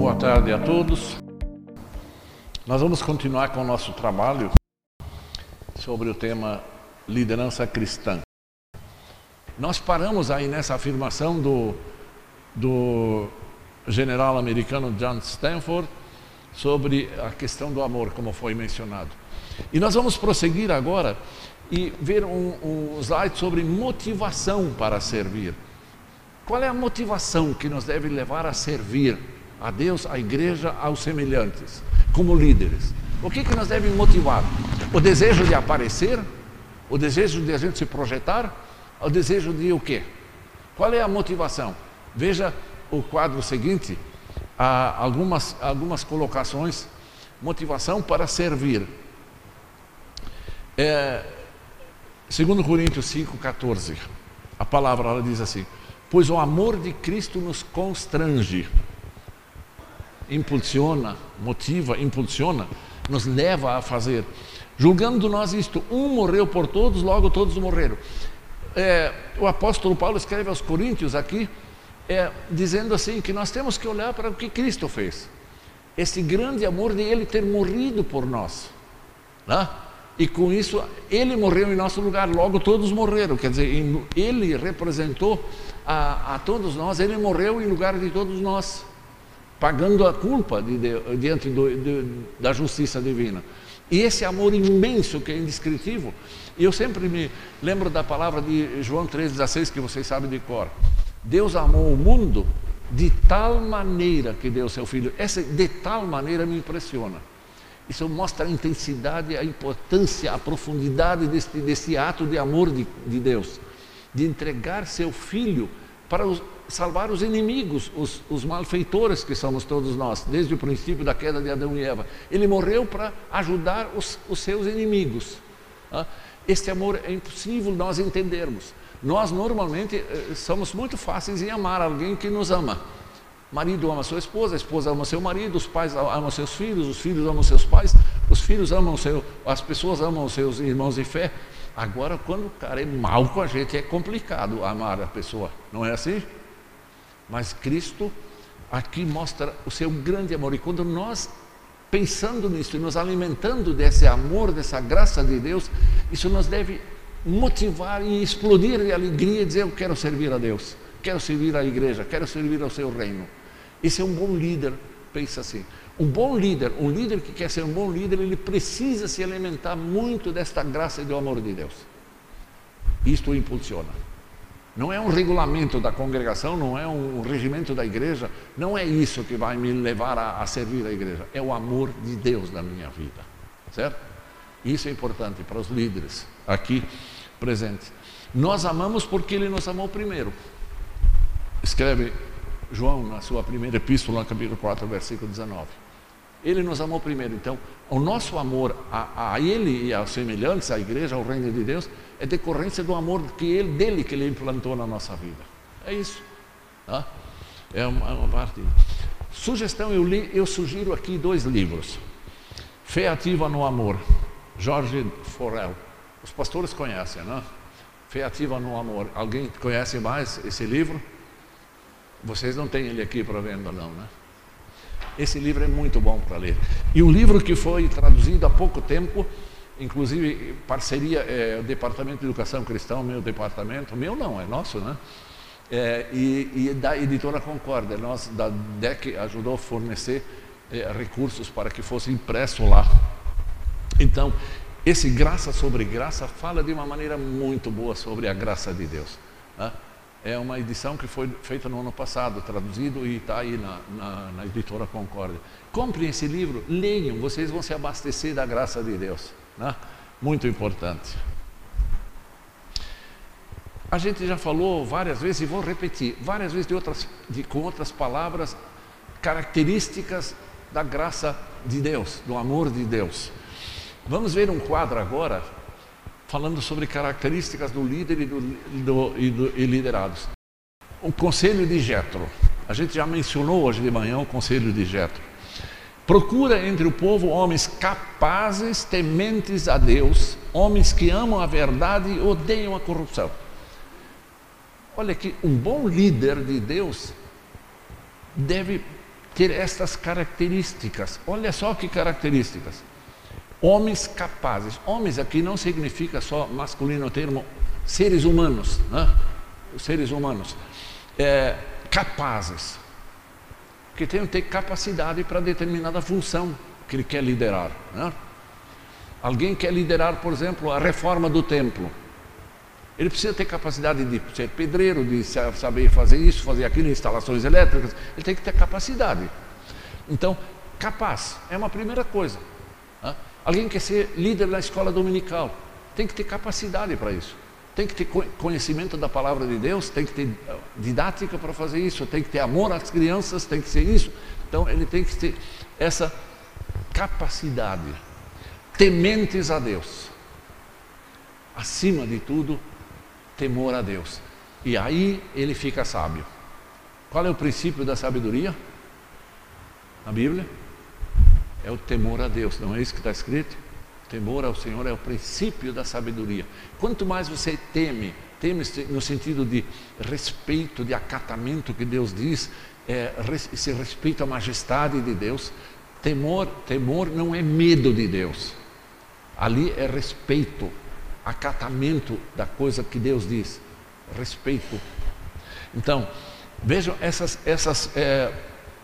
Boa tarde a todos. Nós vamos continuar com o nosso trabalho sobre o tema liderança cristã. Nós paramos aí nessa afirmação do, do general americano John Stanford sobre a questão do amor, como foi mencionado. E nós vamos prosseguir agora e ver um, um slide sobre motivação para servir. Qual é a motivação que nos deve levar a servir a Deus, a igreja, aos semelhantes, como líderes? O que, que nos deve motivar? O desejo de aparecer? O desejo de a gente se projetar? O desejo de o quê? Qual é a motivação? Veja o quadro seguinte, algumas, algumas colocações. Motivação para servir. É, segundo Coríntios 5,14, a palavra ela diz assim, pois o amor de Cristo nos constrange, impulsiona, motiva, impulsiona, nos leva a fazer. Julgando nós isto, um morreu por todos, logo todos morreram. É, o apóstolo Paulo escreve aos Coríntios aqui, é, dizendo assim que nós temos que olhar para o que Cristo fez. Esse grande amor de Ele ter morrido por nós. Né? E com isso, Ele morreu em nosso lugar, logo todos morreram. Quer dizer, Ele representou a, a todos nós, Ele morreu em lugar de todos nós, pagando a culpa de, diante do, de, da justiça divina. E esse amor imenso que é indescritível, eu sempre me lembro da palavra de João 3,16 que vocês sabem de cor. Deus amou o mundo de tal maneira que deu seu filho. Essa de tal maneira me impressiona. Isso mostra a intensidade, a importância, a profundidade desse, desse ato de amor de, de Deus, de entregar seu filho para os, salvar os inimigos, os, os, malfeitores que somos todos nós, desde o princípio da queda de Adão e Eva. Ele morreu para ajudar os, os seus inimigos. Ah, este amor é impossível nós entendermos. Nós normalmente eh, somos muito fáceis em amar alguém que nos ama. Marido ama sua esposa, a esposa ama seu marido, os pais amam seus filhos, os filhos amam seus pais, os filhos amam seu, as pessoas amam seus irmãos de fé. Agora, quando o cara é mal com a gente, é complicado amar a pessoa, não é assim? Mas Cristo aqui mostra o seu grande amor, e quando nós pensando nisso e nos alimentando desse amor, dessa graça de Deus, isso nos deve motivar e explodir de alegria e dizer: Eu quero servir a Deus, quero servir a igreja, quero servir ao seu reino. Esse é um bom líder, pensa assim. Um bom líder, um líder que quer ser um bom líder, ele precisa se alimentar muito desta graça e do amor de Deus. Isto o impulsiona. Não é um regulamento da congregação, não é um regimento da igreja, não é isso que vai me levar a, a servir a igreja, é o amor de Deus na minha vida, certo? Isso é importante para os líderes aqui presentes. Nós amamos porque Ele nos amou primeiro. Escreve João na sua primeira epístola, capítulo 4, versículo 19. Ele nos amou primeiro. Então, o nosso amor a, a Ele e aos semelhantes, à igreja, ao reino de Deus, é decorrência do amor que ele, dele que Ele implantou na nossa vida. É isso. Tá? É uma, uma parte. Sugestão, eu, li, eu sugiro aqui dois livros. Fé Ativa no Amor, Jorge Forel. Os pastores conhecem, não? Fé Ativa no Amor. Alguém conhece mais esse livro? Vocês não têm ele aqui para venda, não, né? Esse livro é muito bom para ler. E um livro que foi traduzido há pouco tempo, inclusive parceria, é, o Departamento de Educação Cristã, meu departamento, meu não, é nosso, né? É, e, e, da editora Concórdia, nós da DEC ajudou a fornecer é, recursos para que fosse impresso lá. Então, esse graça sobre graça fala de uma maneira muito boa sobre a graça de Deus. Né? É uma edição que foi feita no ano passado, traduzido e está aí na, na, na, editora Concórdia. Comprem esse livro, leiam, vocês vão se abastecer da graça de Deus. Né? Muito importante. A gente já falou várias vezes e vou repetir, várias vezes de outras, de, com outras palavras, características da graça de Deus, do amor de Deus. Vamos ver um quadro agora falando sobre características do líder e, do, do, e, do, e liderados. O conselho de Jetro. A gente já mencionou hoje de manhã o conselho de Jetro. Procura entre o povo homens capazes, tementes a Deus, homens que amam a verdade e odeiam a corrupção. Olha que um bom líder de Deus deve ter estas características. Olha só que características. Homens capazes. Homens aqui não significa só masculino termo seres humanos, né? Seres humanos. É, capazes. Que tem que ter capacidade para determinada função que ele quer liderar. Né? Alguém quer liderar, por exemplo, a reforma do templo. Ele precisa ter capacidade de ser pedreiro, de saber fazer isso, fazer aquilo, instalações elétricas. Ele tem que ter capacidade. Então, capaz é uma primeira coisa. Né? Alguém quer ser líder na escola dominical. Tem que ter capacidade para isso. Tem que ter conhecimento da palavra de Deus, tem que ter eh, didática para fazer isso, tem que ter amor às crianças, tem que ser isso. Então, ele tem que ter essa capacidade. Tementes a Deus. Acima de tudo, temor a Deus. E aí ele fica sábio. Qual é o princípio da sabedoria? Na Bíblia? É o temor a Deus, não é isso que está escrito? Temor ao Senhor é o princípio da sabedoria. Quanto mais você teme, teme no sentido de respeito, de acatamento que Deus diz, é, esse respeito à majestade de Deus. Temor, temor não é medo de Deus. Ali é respeito, acatamento da coisa que Deus diz, respeito. Então, vejam essas, essas é,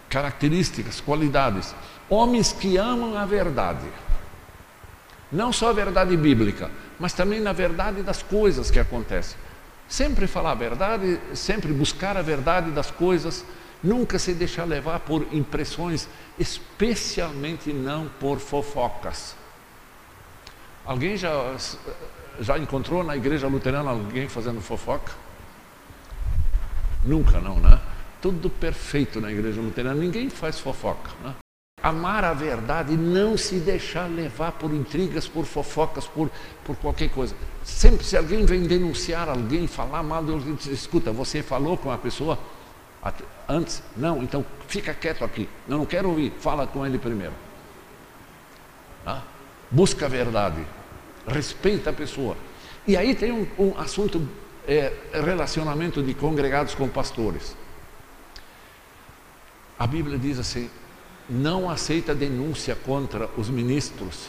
características, qualidades. Homens que amam a verdade, não só a verdade bíblica, mas também na verdade das coisas que acontecem. Sempre falar a verdade, sempre buscar a verdade das coisas, nunca se deixar levar por impressões, especialmente não por fofocas. Alguém já já encontrou na igreja luterana alguém fazendo fofoca? Nunca não, né? Tudo perfeito na igreja luterana, ninguém faz fofoca. Né? Amar a verdade e não se deixar levar por intrigas, por fofocas, por, por qualquer coisa. Sempre se alguém vem denunciar alguém, falar mal, Deus diz, escuta, você falou com a pessoa antes? Não, então fica quieto aqui. Eu não quero ouvir, fala com ele primeiro. Tá? Busca a verdade respeita a pessoa. E aí tem um, um assunto, é, relacionamento de congregados com pastores. A Bíblia diz assim: não aceita denúncia contra os ministros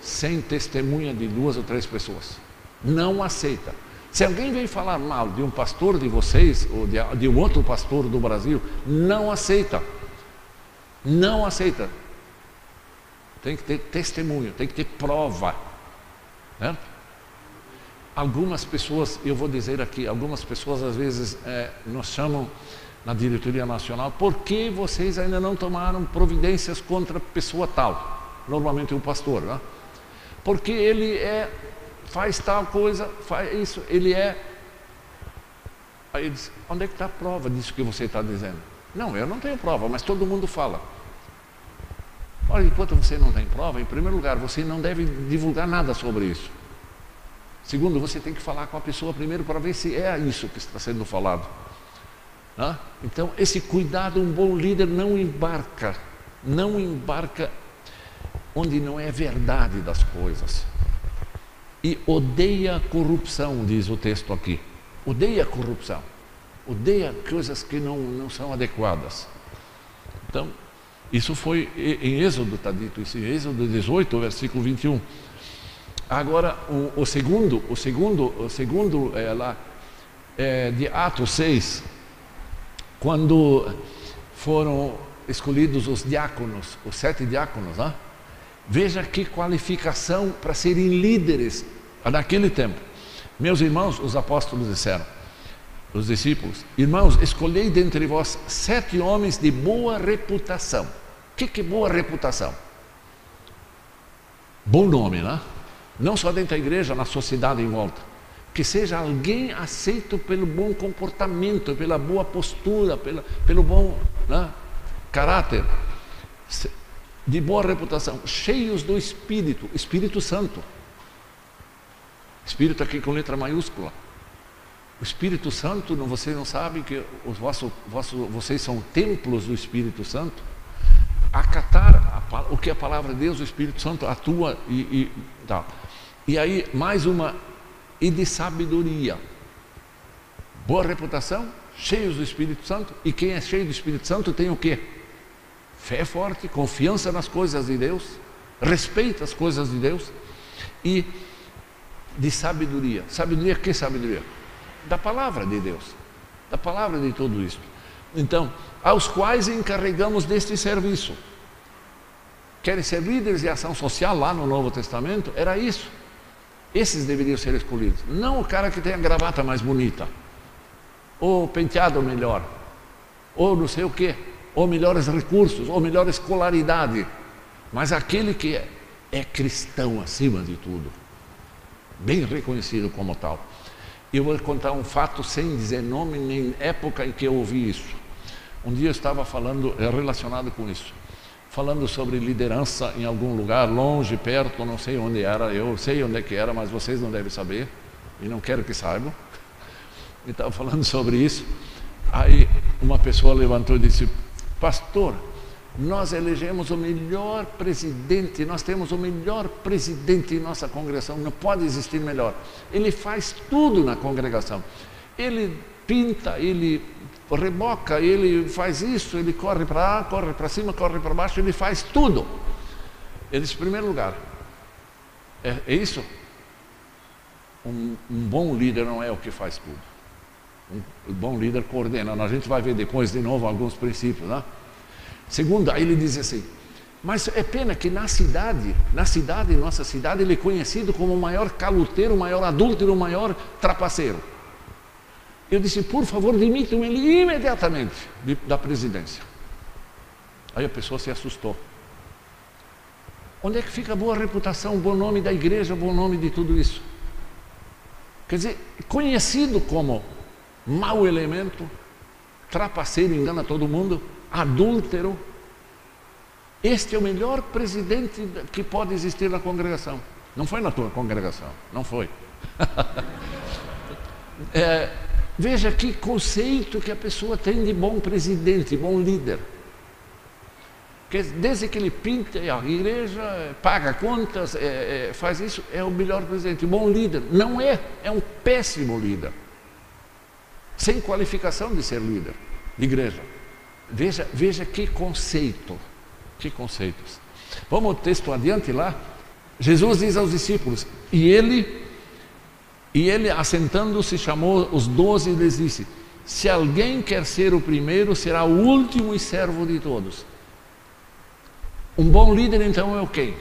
sem testemunha de duas ou três pessoas. Não aceita. Se alguém vem falar mal de um pastor de vocês ou de, de um outro pastor do Brasil, não aceita. Não aceita. Tem que ter testemunho, tem que ter prova. Algumas pessoas, eu vou dizer aqui, algumas pessoas às vezes é, nos chamam na diretoria nacional, por que vocês ainda não tomaram providências contra pessoa tal? Normalmente o pastor, né? Porque ele é, faz tal coisa, faz isso, ele é. Aí ele diz, onde é que está a prova disso que você está dizendo? Não, eu não tenho prova, mas todo mundo fala. Olha, enquanto você não tem prova, em primeiro lugar, você não deve divulgar nada sobre isso. Segundo, você tem que falar com a pessoa primeiro para ver se é isso que está sendo falado. Então, esse cuidado, um bom líder não embarca, não embarca onde não é verdade das coisas. E odeia a corrupção, diz o texto aqui. Odeia a corrupção. Odeia coisas que não, não são adequadas. Então, isso foi em Êxodo, está dito isso, em Êxodo 18, versículo 21. Agora, o, o segundo, o segundo, o segundo é, lá, é, de Atos 6, quando foram escolhidos os diáconos, os sete diáconos, né? veja que qualificação para serem líderes naquele tempo. Meus irmãos, os apóstolos disseram, os discípulos, irmãos, escolhei dentre vós sete homens de boa reputação. O que, que é boa reputação? Bom nome, né? Não só dentro da igreja, na sociedade em volta. Que seja alguém aceito pelo bom comportamento, pela boa postura, pela, pelo bom né, caráter, de boa reputação, cheios do Espírito, Espírito Santo. Espírito aqui com letra maiúscula. O Espírito Santo, você não sabe que os vossos, vossos, vocês são templos do Espírito Santo? acatar a, o que a palavra de Deus, o Espírito Santo atua e, e tal. E aí, mais uma, e de sabedoria. Boa reputação, cheios do Espírito Santo. E quem é cheio do Espírito Santo tem o quê? Fé forte, confiança nas coisas de Deus, respeita as coisas de Deus e de sabedoria. Sabedoria, que sabedoria? Da palavra de Deus, da palavra de tudo isso. Então, aos quais encarregamos deste serviço. Querem ser líderes de ação social lá no Novo Testamento? Era isso. Esses deveriam ser escolhidos. Não o cara que tem a gravata mais bonita, ou penteado melhor, ou não sei o quê, ou melhores recursos, ou melhor escolaridade, mas aquele que é, é cristão acima de tudo, bem reconhecido como tal. Eu vou contar um fato sem dizer nome nem época em que eu ouvi isso. Um dia eu estava falando, é relacionado com isso, falando sobre liderança em algum lugar, longe, perto, não sei onde era, eu sei onde é que era, mas vocês não devem saber, e não quero que saibam. E estava falando sobre isso. Aí uma pessoa levantou e disse: Pastor, nós elegemos o melhor presidente, nós temos o melhor presidente em nossa congregação, não pode existir melhor. Ele faz tudo na congregação. Ele pinta, ele reboca, ele faz isso, ele corre para lá, corre para cima, corre para baixo, ele faz tudo. Ele disse, em primeiro lugar, é, é isso? Um, um, bom líder não é o que faz tudo. Um, bom líder coordena. A gente vai ver depois de novo alguns princípios, né? Segundo, aí ele diz assim, mas é pena que na cidade, na cidade, nossa cidade, ele é conhecido como o maior caluteiro, o maior adúltero, o maior trapaceiro. Eu disse, por favor, demitam ele imediatamente da presidência. Aí a pessoa se assustou. Onde é que fica a boa reputação, o bom nome da igreja, o bom nome de tudo isso? Quer dizer, conhecido como mau elemento, trapaceiro, engana todo mundo, adúltero. Este é o melhor presidente que pode existir na congregação. Não foi na tua congregação, não foi. é, Veja que conceito que a pessoa tem de bom presidente, bom líder. Que desde que ele pinta a igreja, paga contas, é, é, faz isso, é o melhor presidente, bom líder. Não é, é um péssimo líder. Sem qualificação de ser líder de igreja. Veja, veja que conceito, que conceitos. Vamos ao texto adiante lá. Jesus diz aos discípulos, e ele e ele, assentando-se, chamou os doze e lhes disse: Se alguém quer ser o primeiro, será o último e servo de todos. Um bom líder, então, é o quem?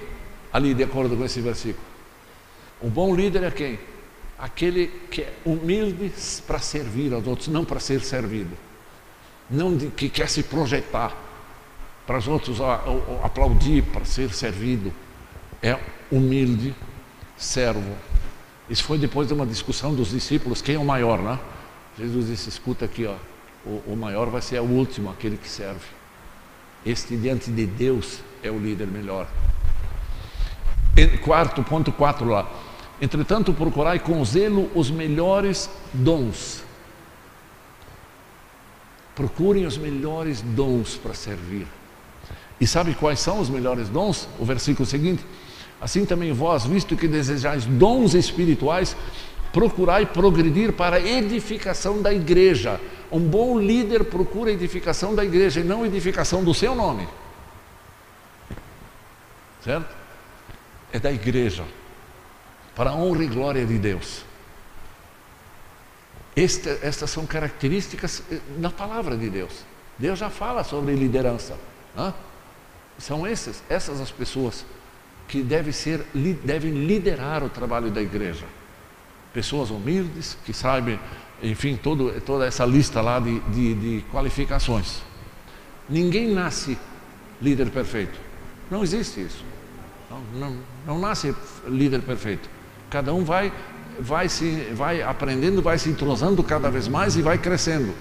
Ali, de acordo com esse versículo. Um bom líder é quem? Aquele que é humilde para servir aos outros, não para ser servido. Não de, que quer se projetar para os outros aplaudir, para ser servido. É humilde servo isso foi depois de uma discussão dos discípulos, quem é o maior, né? Jesus disse, escuta aqui, ó, o, o maior vai ser o último, aquele que serve. Este diante de Deus é o líder melhor. Quarto, ponto 4 lá. Entretanto, procurai com zelo os melhores dons. Procurem os melhores dons para servir. E sabe quais são os melhores dons? O versículo seguinte: Assim também vós, visto que desejais dons espirituais, procurai progredir para a edificação da igreja. Um bom líder procura a edificação da igreja e não a edificação do seu nome. Certo? É da igreja. Para a honra e glória de Deus. Este, estas são características eh, na palavra de Deus. Deus já fala sobre liderança. Né? São essas, essas as pessoas que deve ser, devem liderar o trabalho da igreja. Pessoas humildes, que sabem, enfim, todo, toda essa lista lá de, de, de qualificações. Ninguém nasce líder perfeito. Não existe isso. Não, não, não nasce líder perfeito. Cada um vai, vai, se, vai aprendendo, vai se entrosando cada vez mais e vai crescendo.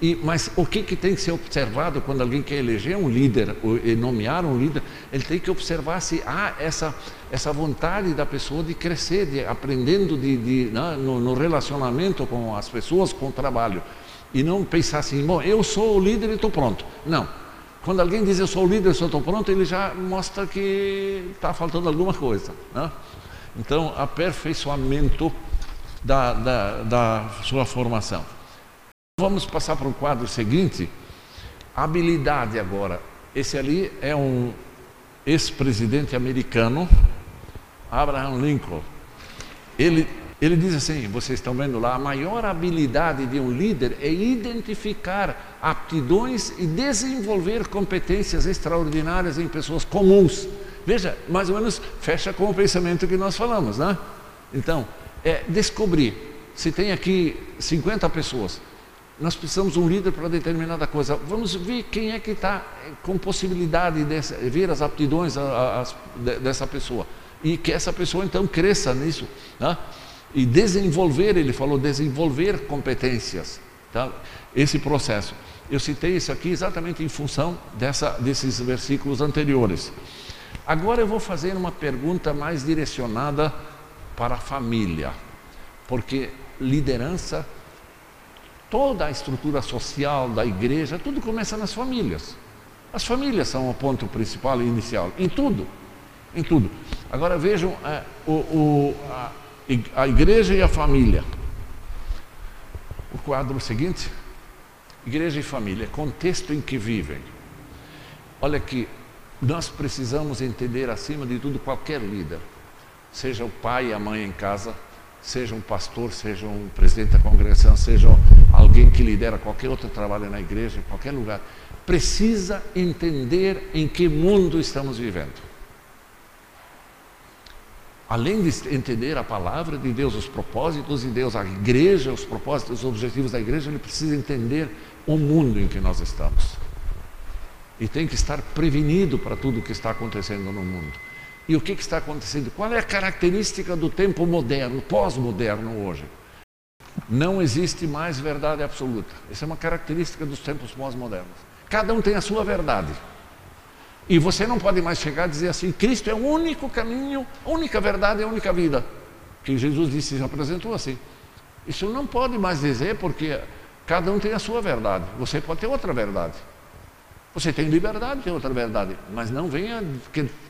E, mas o que, que tem que ser observado quando alguém quer eleger um líder ou nomear um líder? Ele tem que observar se há essa, essa vontade da pessoa de crescer, de aprendendo de, de né, no, no, relacionamento com as pessoas, com o trabalho. E não pensar assim, bom, eu sou o líder e estou pronto. Não. Quando alguém diz eu sou o líder e estou pronto, ele já mostra que está faltando alguma coisa. Né? Então, aperfeiçoamento da, da, da sua formação. Vamos passar para o quadro seguinte. Habilidade agora. Esse ali é um ex-presidente americano, Abraham Lincoln. Ele, ele diz assim: vocês estão vendo lá, a maior habilidade de um líder é identificar aptidões e desenvolver competências extraordinárias em pessoas comuns. Veja, mais ou menos fecha com o pensamento que nós falamos, né? Então, é descobrir. Se tem aqui 50 pessoas, nós precisamos de um líder para determinada coisa. Vamos ver quem é que está com possibilidade de ver as aptidões dessa pessoa. E que essa pessoa então cresça nisso. Né? E desenvolver, ele falou, desenvolver competências. Tá? Esse processo. Eu citei isso aqui exatamente em função dessa, desses versículos anteriores. Agora eu vou fazer uma pergunta mais direcionada para a família. Porque liderança Toda a estrutura social da igreja, tudo começa nas famílias. As famílias são o ponto principal e inicial, em tudo. Em tudo. Agora vejam é, o, o, a, a igreja e a família. O quadro seguinte: Igreja e família, contexto em que vivem. Olha aqui, nós precisamos entender acima de tudo qualquer líder, seja o pai e a mãe em casa, seja um pastor, seja um presidente da congregação, seja alguém que lidera qualquer outro trabalho na igreja, em qualquer lugar, precisa entender em que mundo estamos vivendo. Além de entender a palavra de Deus, os propósitos de Deus, a igreja, os propósitos, os objetivos da igreja, ele precisa entender o mundo em que nós estamos. E tem que estar prevenido para tudo o que está acontecendo no mundo. E o que, que está acontecendo? Qual é a característica do tempo moderno, pós-moderno hoje? Não existe mais verdade absoluta. Essa é uma característica dos tempos pós-modernos. Cada um tem a sua verdade. E você não pode mais chegar a dizer assim: Cristo é o único caminho, a única verdade, a única vida. Que Jesus disse, se apresentou assim. Isso não pode mais dizer porque cada um tem a sua verdade. Você pode ter outra verdade. Você tem liberdade, tem outra verdade, mas não venha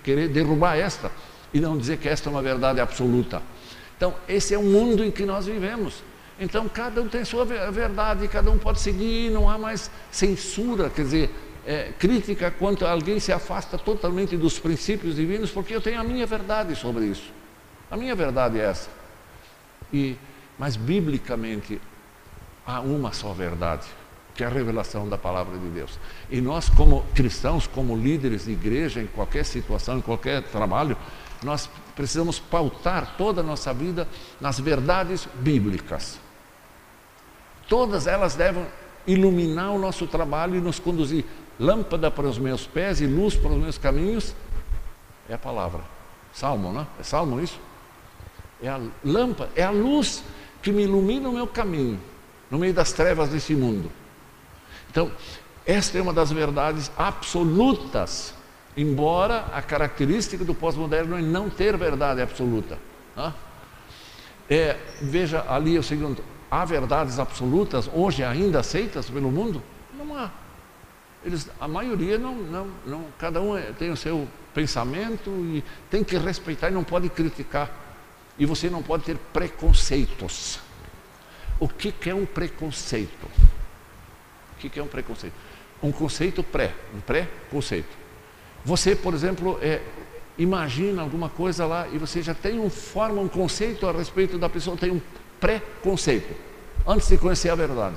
querer derrubar esta e não dizer que esta é uma verdade absoluta. Então, esse é o mundo em que nós vivemos. Então, cada um tem sua verdade, cada um pode seguir, não há mais censura, quer dizer, é, crítica quando alguém se afasta totalmente dos princípios divinos, porque eu tenho a minha verdade sobre isso. A minha verdade é essa. E, mas, biblicamente, há uma só verdade que é a revelação da palavra de Deus. E nós, como cristãos, como líderes de igreja, em qualquer situação, em qualquer trabalho, nós precisamos pautar toda a nossa vida nas verdades bíblicas. Todas elas devem iluminar o nosso trabalho e nos conduzir. Lâmpada para os meus pés e luz para os meus caminhos é a palavra. Salmo, não? É salmo isso? É a lâmpada, é a luz que me ilumina o meu caminho no meio das trevas desse mundo. Então, esta é uma das verdades absolutas, embora a característica do pós-moderno é não ter verdade absoluta. Né? É, veja ali o seguinte: há verdades absolutas hoje ainda aceitas pelo mundo? Não há. Eles, a maioria não, não, não, cada um é, tem o seu pensamento e tem que respeitar e não pode criticar. E você não pode ter preconceitos. O que, que é um preconceito? O que é um preconceito? Um conceito pré, um pré-conceito. Você, por exemplo, é, imagina alguma coisa lá e você já tem um, forma um conceito a respeito da pessoa, tem um pré-conceito, antes de conhecer a verdade.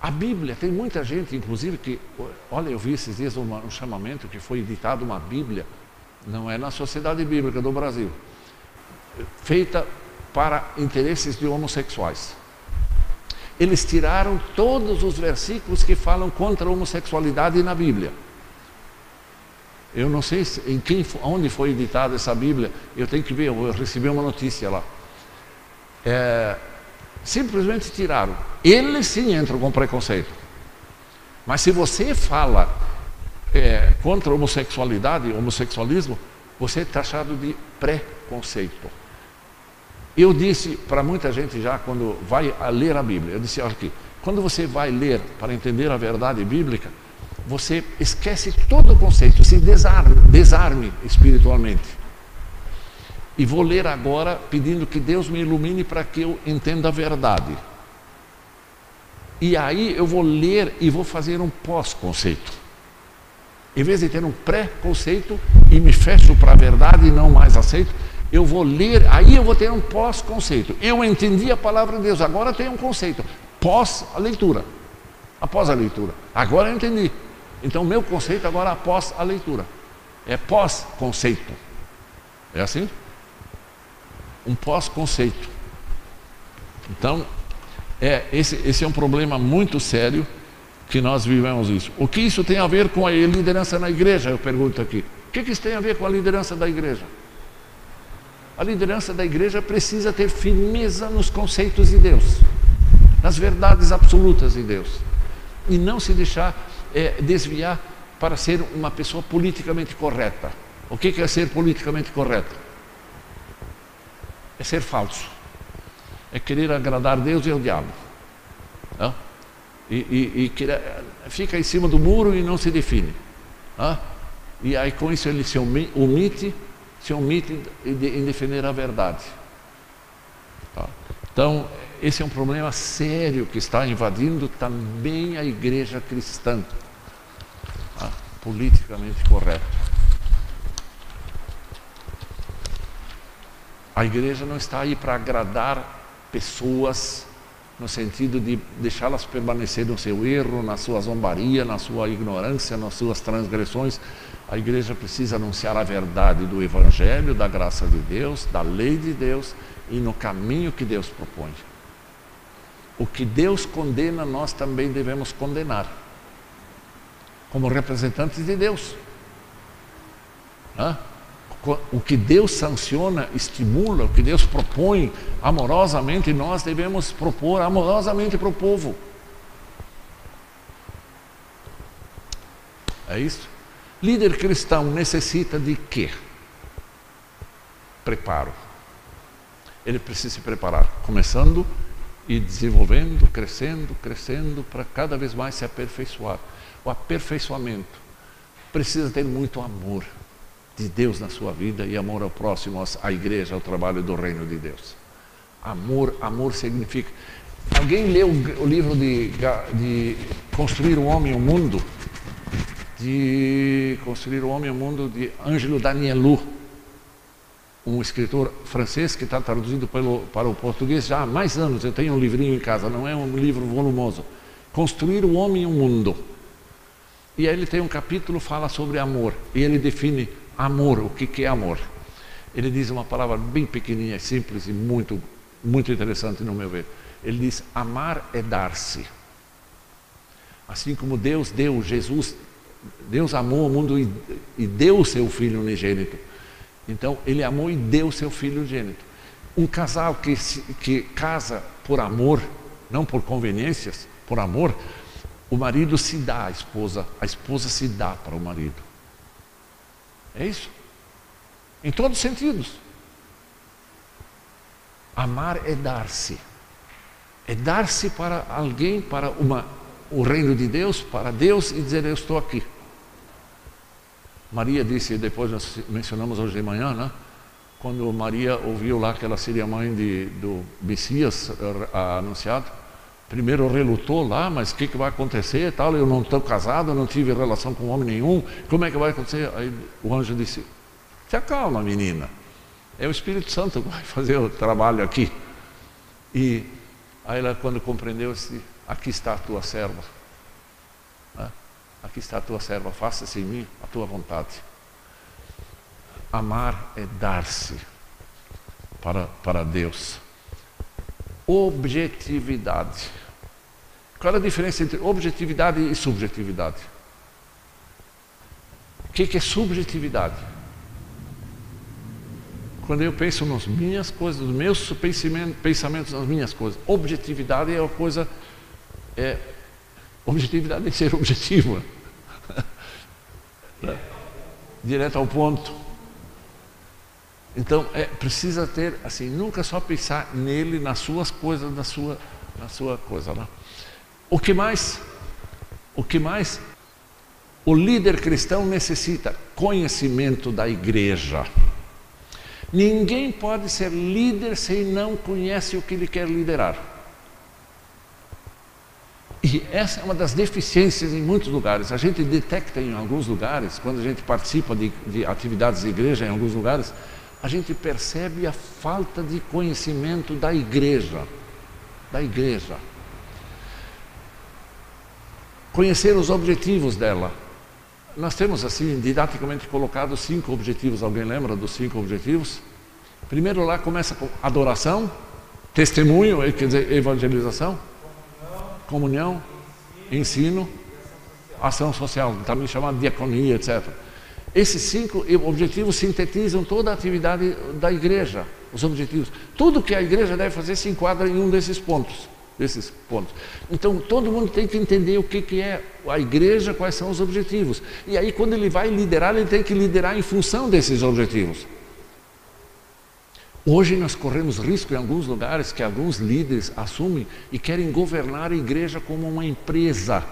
A Bíblia, tem muita gente, inclusive, que. Olha, eu vi esses dias uma, um chamamento que foi editado uma Bíblia, não é na Sociedade Bíblica do Brasil, feita para interesses de homossexuais eles tiraram todos os versículos que falam contra a homossexualidade na Bíblia. Eu não sei em quem, onde foi editada essa Bíblia, eu tenho que ver, eu recebi uma notícia lá. É, simplesmente tiraram. Eles sim entram com preconceito. Mas se você fala é, contra a homossexualidade, homossexualismo, você é taxado de preconceito. Eu disse para muita gente já, quando vai ler a Bíblia, eu disse, olha aqui, quando você vai ler para entender a verdade bíblica, você esquece todo o conceito, se desarme, desarme espiritualmente. E vou ler agora pedindo que Deus me ilumine para que eu entenda a verdade. E aí eu vou ler e vou fazer um pós-conceito. Em vez de ter um pré-conceito e me fecho para a verdade e não mais aceito, eu vou ler, aí eu vou ter um pós-conceito. Eu entendi a palavra de Deus, agora tem um conceito. Pós a leitura. Após a leitura. Agora eu entendi. Então meu conceito agora é após a leitura. É pós-conceito. É assim? Um pós-conceito. Então, é, esse, esse é um problema muito sério que nós vivemos isso. O que isso tem a ver com a liderança na igreja? Eu pergunto aqui. O que, que isso tem a ver com a liderança da igreja? A liderança da igreja precisa ter firmeza nos conceitos de Deus, nas verdades absolutas de Deus, e não se deixar é, desviar para ser uma pessoa politicamente correta. O que, que é ser politicamente correto? É ser falso é querer agradar Deus e o diabo. Não? E, e, e fica em cima do muro e não se define. Não? E aí com isso ele se omite, se omite em defender a verdade. Tá? Então, esse é um problema sério que está invadindo também a igreja cristã. Politicamente correto. A igreja não está aí para agradar pessoas, no sentido de deixá-las permanecer no seu erro, na sua zombaria, na sua ignorância, nas suas transgressões. A igreja precisa anunciar a verdade do Evangelho, da graça de Deus, da lei de Deus e no caminho que Deus propõe. O que Deus condena, nós também devemos condenar, como representantes de Deus. Hã? O que Deus sanciona, estimula, o que Deus propõe amorosamente, nós devemos propor amorosamente para o povo. É isso? Líder cristão necessita de quê? Preparo. Ele precisa se preparar, começando e desenvolvendo, crescendo, crescendo, para cada vez mais se aperfeiçoar. O aperfeiçoamento precisa ter muito amor de Deus na sua vida e amor ao próximo, à igreja, ao trabalho do reino de Deus. Amor, amor significa. Alguém leu o livro de, de Construir o Homem e o Mundo? De Construir o Homem e o Mundo, de Ângelo Danielou, um escritor francês que está traduzido pelo, para o português já há mais anos. Eu tenho um livrinho em casa, não é um livro volumoso. Construir o Homem e o Mundo. E aí ele tem um capítulo fala sobre amor. E ele define Amor, o que, é amor? Ele diz uma palavra bem pequenininha, simples e muito, muito interessante no meu ver. Ele diz: amar é dar-se. Assim como Deus deu, Jesus, Deus amou o mundo e, e deu o seu filho unigênito. Então, ele amou e deu o seu filho unigênito. Um casal que, que casa por amor, não por conveniências, por amor, o marido se dá à esposa, a esposa se dá para o marido. É isso. Em todos os sentidos. Amar é dar-se. É dar-se para alguém, para uma, o reino de Deus, para Deus e dizer: Eu estou aqui. Maria disse, depois nós mencionamos hoje de manhã, né? quando Maria ouviu lá que ela seria mãe de, do Messias uh, anunciado, Primeiro relutou lá, mas o que, que vai acontecer? Tal, eu não estou casado, não tive relação com homem nenhum, como é que vai acontecer? Aí o anjo disse: Se acalma, menina. É o Espírito Santo que vai fazer o trabalho aqui. E aí ela, quando compreendeu, disse: Aqui está a tua serva. Aqui está a tua serva, faça-se em mim a tua vontade. Amar é dar-se para, para Deus objetividade. Qual é a diferença entre objetividade e subjetividade? O que é subjetividade? Quando eu penso nas minhas coisas, nos meus pensamentos, nas minhas coisas. Objetividade é uma coisa. É, objetividade é ser objetiva. Direto ao ponto. Então, é, precisa ter, assim, nunca só pensar nele, nas suas coisas, na sua, na sua coisa. Né? O que mais? O que mais? O líder cristão necessita conhecimento da igreja. Ninguém pode ser líder se não conhece o que ele quer liderar. E essa é uma das deficiências em muitos lugares. A gente detecta em alguns lugares, quando a gente participa de, de atividades de igreja em alguns lugares, a gente percebe a falta de conhecimento da igreja. Da igreja. Conhecer os objetivos dela. Nós temos, assim, didaticamente colocado cinco objetivos. Alguém lembra dos cinco objetivos? Primeiro lá começa com adoração, testemunho, quer dizer, evangelização, comunhão, ensino, ação social, também chamado diaconia, etc. Esses cinco objetivos sintetizam toda a atividade da igreja, os objetivos. Tudo que a igreja deve fazer se enquadra em um desses pontos desses pontos. Então, todo mundo tem que entender o que, que é a igreja, quais são os objetivos. E aí, quando ele vai liderar, ele tem que liderar em função desses objetivos. Hoje nós corremos risco em alguns lugares que alguns líderes assumem e querem governar a igreja como uma empresa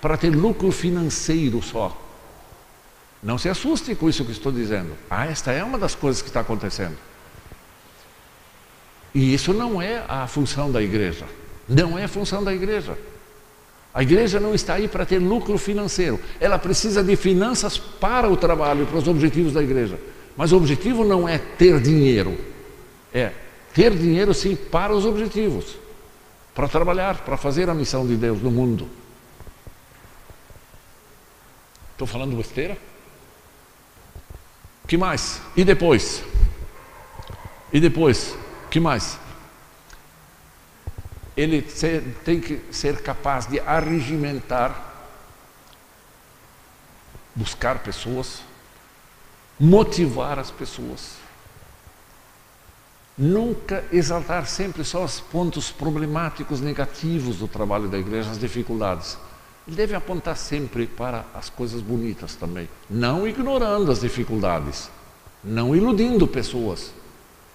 para ter lucro financeiro só. Não se assuste com isso que estou dizendo. Ah, esta é uma das coisas que está acontecendo. E isso não é a função da igreja. Não é a função da igreja. A igreja não está aí para ter lucro financeiro. Ela precisa de finanças para o trabalho, para os objetivos da igreja. Mas o objetivo não é ter dinheiro. É ter dinheiro sim para os objetivos. Para trabalhar, para fazer a missão de Deus no mundo. Estou falando besteira? Que mais? E depois? E depois? que mais? Ele tem que ser capaz de arregimentar, buscar pessoas, motivar as pessoas. Nunca exaltar sempre só os pontos problemáticos, negativos do trabalho da igreja, as dificuldades. Ele deve apontar sempre para as coisas bonitas também, não ignorando as dificuldades, não iludindo pessoas,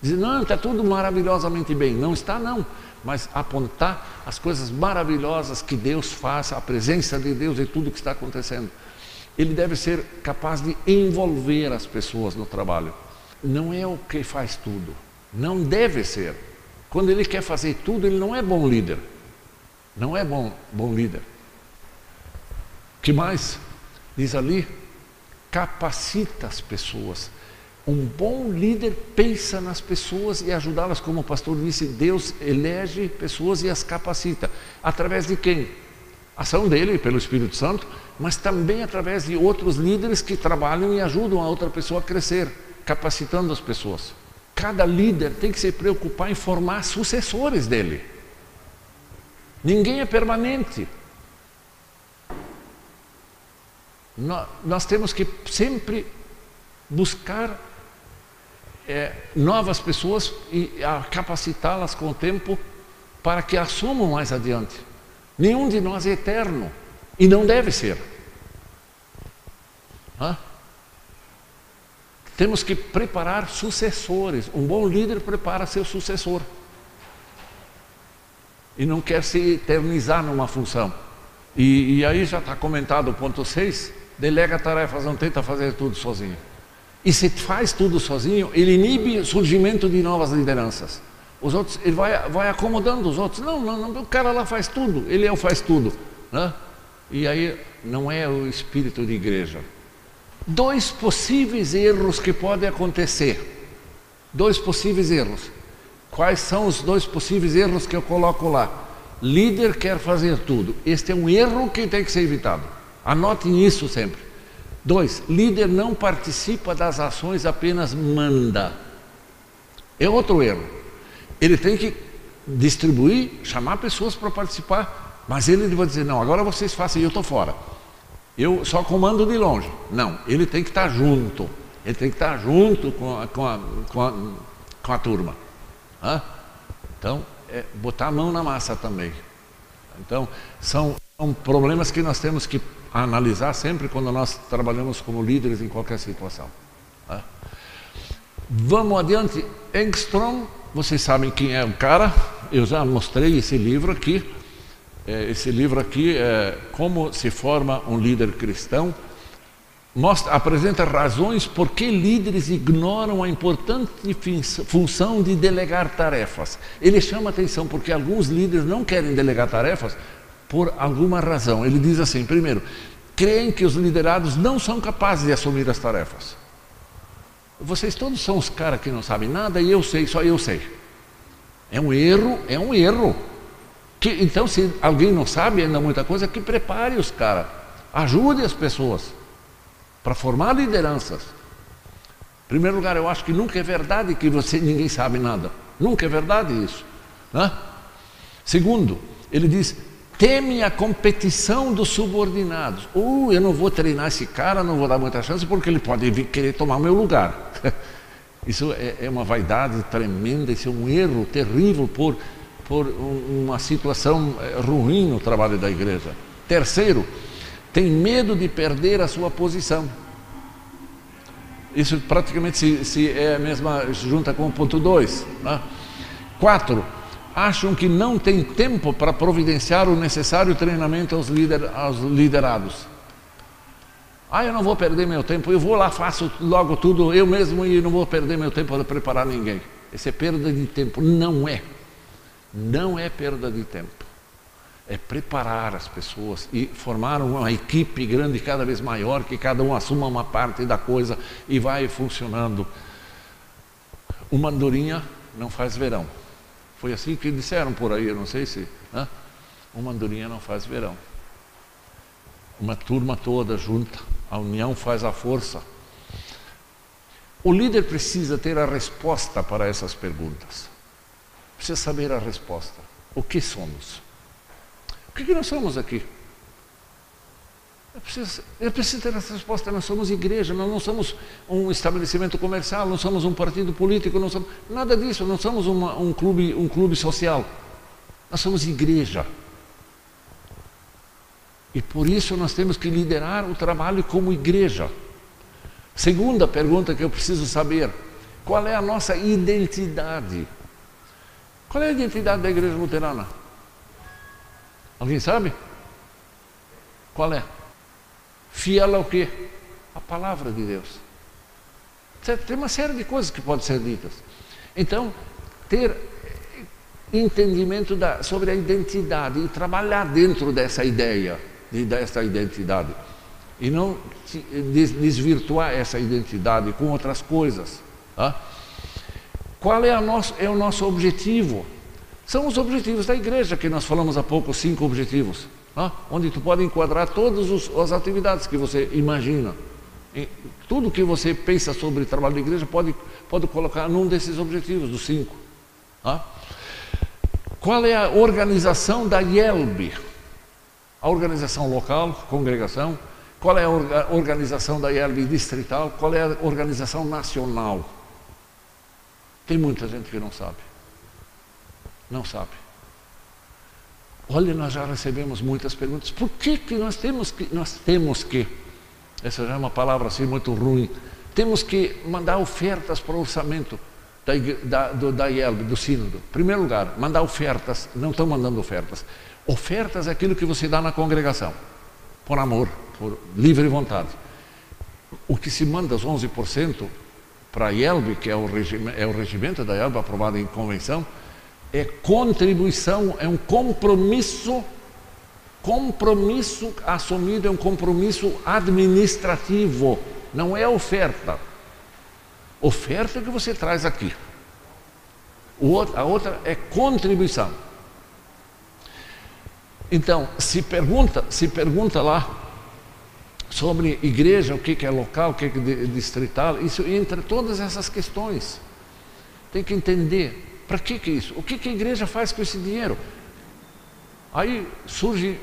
Dizer, não, está tudo maravilhosamente bem. Não está, não. Mas apontar as coisas maravilhosas que Deus faz, a presença de Deus e tudo que está acontecendo. Ele deve ser capaz de envolver as pessoas no trabalho. Não é o que faz tudo. Não deve ser. Quando ele quer fazer tudo, ele não é bom líder. Não é bom, bom líder. Que mais? Diz ali, capacita as pessoas. Um bom líder pensa nas pessoas e ajudá-las, como o pastor disse, Deus elege pessoas e as capacita. Através de quem? Ação dele, pelo Espírito Santo, mas também através de outros líderes que trabalham e ajudam a outra pessoa a crescer, capacitando as pessoas. Cada líder tem que se preocupar em formar sucessores dele. Ninguém é permanente. Nós temos que sempre buscar é, novas pessoas e capacitá-las com o tempo para que assumam mais adiante. Nenhum de nós é eterno e não deve ser. Hã? Temos que preparar sucessores. Um bom líder prepara seu sucessor. E não quer se eternizar numa função. E, e aí já está comentado o ponto 6, delega tarefas, não tenta fazer tudo sozinho. E se faz tudo sozinho, ele inibe o surgimento de novas lideranças. Os outros, ele vai, vai acomodando os outros. Não, não, não, o cara lá faz tudo, ele é o faz tudo. Né? E aí não é o espírito de igreja. Dois possíveis erros que podem acontecer. Dois possíveis erros. Quais são os dois possíveis erros que eu coloco lá? Líder quer fazer tudo. Este é um erro que tem que ser evitado. Anotem isso sempre. Dois, líder não participa das ações, apenas manda. É outro erro. Ele tem que distribuir, chamar pessoas para participar, mas ele vai dizer: não, agora vocês façam e eu estou fora. Eu só comando de longe. Não, ele tem que estar junto. Ele tem que estar junto com a, com a, com a, com a turma. Hã? Então, é botar a mão na massa também. Então, são, são problemas que nós temos que a analisar sempre quando nós trabalhamos como líderes em qualquer situação. Tá? Vamos adiante. Engstrom, vocês sabem quem é o cara, eu já mostrei esse livro aqui. É, esse livro aqui é Como se forma um líder cristão. mostra, apresenta razões por que líderes ignoram a importante função de delegar tarefas. Ele chama atenção porque alguns líderes não querem delegar tarefas por alguma razão. Ele diz assim: primeiro, creem que os liderados não são capazes de assumir as tarefas. Vocês todos são os caras que não sabem nada e eu sei, só eu sei. É um erro, é um erro. Que, então, se alguém não sabe ainda muita coisa, que prepare os caras, ajude as pessoas para formar lideranças. Em primeiro lugar, eu acho que nunca é verdade que você ninguém sabe nada. Nunca é verdade isso. Né? Segundo, ele diz: teme a competição dos subordinados. Uh, eu não vou treinar esse cara, não vou dar muita chance, porque ele pode vir querer tomar meu lugar. Isso é, é uma vaidade tremenda, isso é um erro terrível por, por uma situação eh, ruim no trabalho da igreja. Terceiro, tem medo de perder a sua posição. Isso praticamente se, se é a mesma, junta com o ponto 2. Né? Quatro, acham que não tem tempo para providenciar o necessário treinamento aos, lider, aos liderados. Ah, eu não vou perder meu tempo, eu vou lá, faço logo tudo eu mesmo e não vou perder meu tempo para preparar ninguém. Isso é perda de tempo. Não é. Não é perda de tempo é preparar as pessoas e formar uma equipe grande, cada vez maior, que cada um assuma uma parte da coisa e vai funcionando. Uma andorinha não faz verão. Foi assim que disseram por aí, eu não sei se. Né? Uma andorinha não faz verão. Uma turma toda junta, a união faz a força. O líder precisa ter a resposta para essas perguntas. Precisa saber a resposta. O que somos? O que, que nós somos aqui? Eu preciso, eu preciso ter essa resposta. Nós somos igreja, nós não somos um estabelecimento comercial, não somos um partido político, não somos nada disso, não somos uma, um, clube, um clube social. Nós somos igreja. E por isso nós temos que liderar o trabalho como igreja. Segunda pergunta que eu preciso saber: qual é a nossa identidade? Qual é a identidade da igreja luterana? Alguém sabe? Qual é? Fiel ao quê? A palavra de Deus. Tem uma série de coisas que podem ser ditas. Então, ter entendimento da, sobre a identidade e trabalhar dentro dessa ideia, de, dessa identidade. E não desvirtuar essa identidade com outras coisas. Tá? Qual é, nosso, é o nosso objetivo? São os objetivos da igreja, que nós falamos há pouco, cinco objetivos, né? onde tu pode enquadrar todas as atividades que você imagina. Tudo que você pensa sobre trabalho de igreja pode, pode colocar num desses objetivos, dos cinco. Né? Qual é a organização da IELB? A organização local, congregação. Qual é a organização da IELB distrital? Qual é a organização nacional? Tem muita gente que não sabe. Não sabe. Olha, nós já recebemos muitas perguntas. Por que, que nós temos que, nós temos que, essa já é uma palavra assim muito ruim, temos que mandar ofertas para o orçamento da, da, do, da IELB, do sínodo. Em primeiro lugar, mandar ofertas, não estão mandando ofertas. Ofertas é aquilo que você dá na congregação, por amor, por livre vontade. O que se manda, os 11%, para a IELB, que é o, regime, é o regimento da IELB aprovado em convenção, é contribuição, é um compromisso, compromisso assumido, é um compromisso administrativo, não é oferta. Oferta que você traz aqui. A outra é contribuição. Então, se pergunta, se pergunta lá sobre igreja, o que é local, o que é distrital, isso entra todas essas questões. Tem que entender para que, que isso? O que, que a igreja faz com esse dinheiro? Aí surge,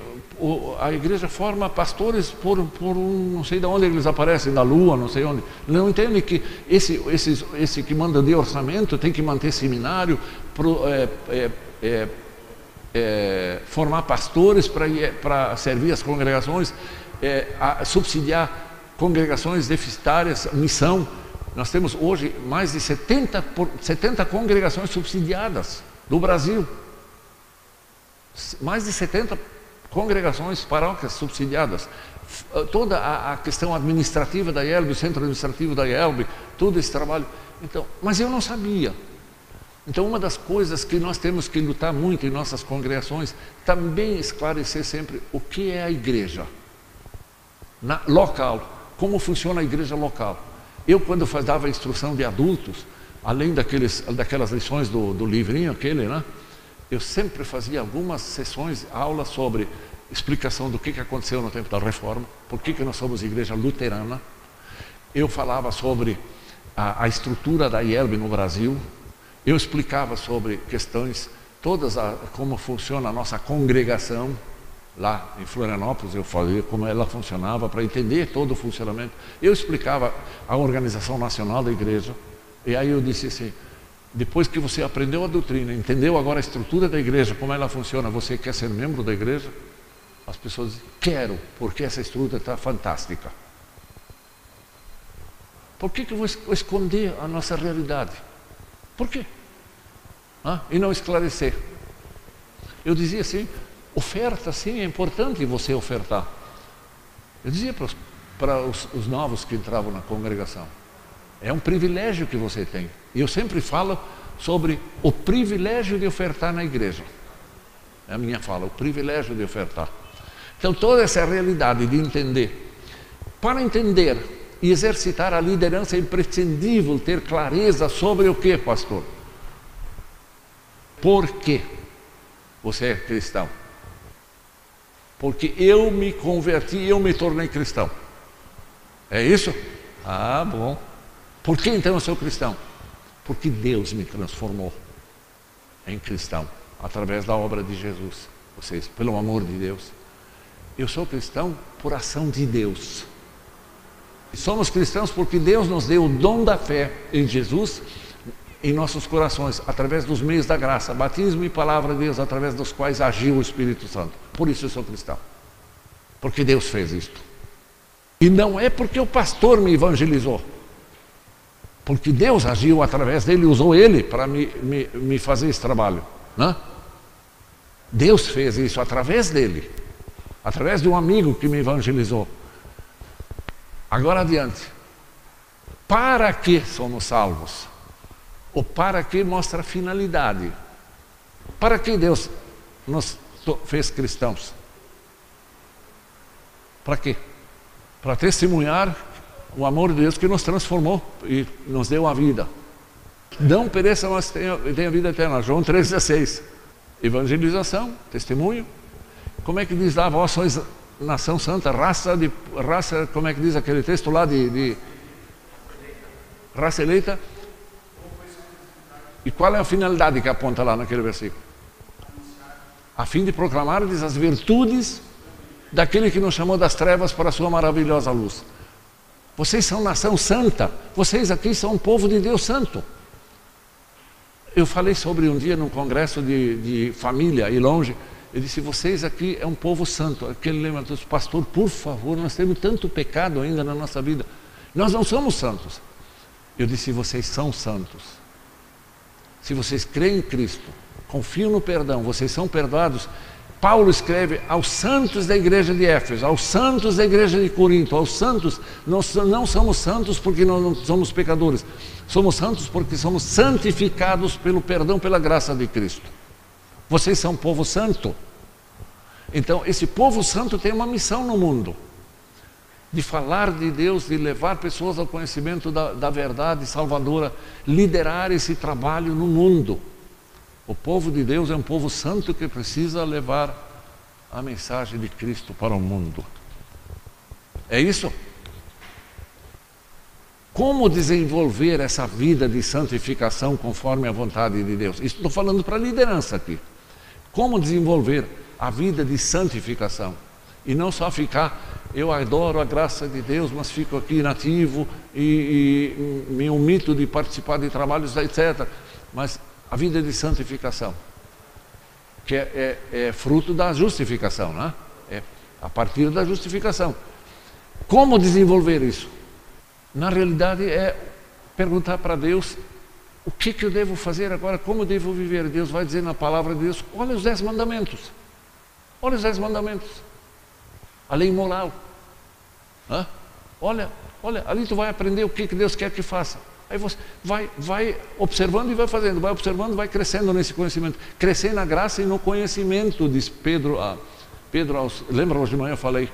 a igreja forma pastores por, por um, não sei de onde eles aparecem, da lua, não sei onde. Não entende que esse, esse, esse que manda de orçamento tem que manter seminário, pro, é, é, é, é formar pastores para servir as congregações, é, a, subsidiar congregações deficitárias, missão. Nós temos hoje mais de 70, 70 congregações subsidiadas do Brasil. Mais de 70 congregações, paróquias subsidiadas, toda a, a questão administrativa da IELB, o centro administrativo da IELB, todo esse trabalho. Então, mas eu não sabia. Então, uma das coisas que nós temos que lutar muito em nossas congregações, também esclarecer sempre o que é a igreja na, local, como funciona a igreja local. Eu, quando dava instrução de adultos, além daqueles, daquelas lições do, do livrinho, aquele, né? Eu sempre fazia algumas sessões, aulas sobre explicação do que, que aconteceu no tempo da reforma, por que, que nós somos igreja luterana. Eu falava sobre a, a estrutura da IELB no Brasil, eu explicava sobre questões, todas, a, como funciona a nossa congregação, lá em Florianópolis, eu falei como ela funcionava, para entender todo o funcionamento. Eu explicava a organização nacional da igreja, e aí eu disse assim, depois que você aprendeu a doutrina, entendeu agora a estrutura da igreja, como ela funciona, você quer ser membro da igreja? As pessoas dizem, quero, porque essa estrutura está fantástica. Por que, que eu vou esconder a nossa realidade? Por quê? Ah, e não esclarecer. Eu dizia assim, oferta sim, é importante você ofertar. Eu dizia para os, para os, os novos que entravam na congregação, é um privilégio que você tem. E eu sempre falo sobre o privilégio de ofertar na igreja. É a minha fala, o privilégio de ofertar. Então, toda essa realidade de entender. Para entender e exercitar a liderança é imprescindível ter clareza sobre o que, pastor? Por que você é cristão? Porque eu me converti, eu me tornei cristão. É isso? Ah, bom. Por que então eu sou cristão? Porque Deus me transformou em cristão através da obra de Jesus. Vocês, pelo amor de Deus. Eu sou cristão por ação de Deus. Somos cristãos porque Deus nos deu o dom da fé em Jesus em nossos corações, através dos meios da graça, batismo e palavra de Deus, através dos quais agiu o Espírito Santo. Por isso eu sou cristão. Porque Deus fez isto. E não é porque o pastor me evangelizou. Porque Deus agiu através dele, usou ele para me, me, me fazer esse trabalho. Né? Deus fez isso através dele, através de um amigo que me evangelizou. Agora adiante. Para que somos salvos? O para que mostra a finalidade. Para que Deus nos fez cristãos? Para quê? Para testemunhar o amor de Deus que nos transformou e nos deu a vida. Não pereça, mas tenha, tenha vida eterna. João 3,16. Evangelização, testemunho. Como é que diz lá, vós sois nação santa, raça de raça, como é que diz aquele texto lá de, de raça eleita? E qual é a finalidade que aponta lá naquele versículo? A fim de proclamar as virtudes daquele que nos chamou das trevas para a sua maravilhosa luz. Vocês são nação santa, vocês aqui são um povo de Deus santo. Eu falei sobre um dia num congresso de, de família e longe, eu disse, vocês aqui é um povo santo. Aquele levantou disse, pastor, por favor, nós temos tanto pecado ainda na nossa vida. Nós não somos santos. Eu disse, vocês são santos. Se vocês creem em Cristo, confiam no perdão, vocês são perdoados, Paulo escreve aos santos da igreja de Éfeso, aos santos da igreja de Corinto, aos santos, nós não somos santos porque não somos pecadores, somos santos porque somos santificados pelo perdão, pela graça de Cristo. Vocês são povo santo. Então, esse povo santo tem uma missão no mundo: de falar de Deus, de levar pessoas ao conhecimento da, da verdade salvadora, liderar esse trabalho no mundo. O povo de Deus é um povo santo que precisa levar a mensagem de Cristo para o mundo. É isso? Como desenvolver essa vida de santificação conforme a vontade de Deus? Estou falando para a liderança aqui. Como desenvolver a vida de santificação? E não só ficar, eu adoro a graça de Deus, mas fico aqui inativo e, e me omito de participar de trabalhos, etc. Mas a vida de santificação, que é, é, é fruto da justificação, né? é a partir da justificação. Como desenvolver isso? Na realidade, é perguntar para Deus o que, que eu devo fazer agora, como devo viver. Deus vai dizer na palavra de Deus: olha os dez mandamentos. Olha os dez mandamentos. A lei moral. Hã? Olha, olha, ali tu vai aprender o que, que Deus quer que faça. Aí você vai, vai observando e vai fazendo, vai observando, vai crescendo nesse conhecimento. Crescer na graça e no conhecimento, diz Pedro. Ah, Pedro, lembra hoje de manhã eu falei?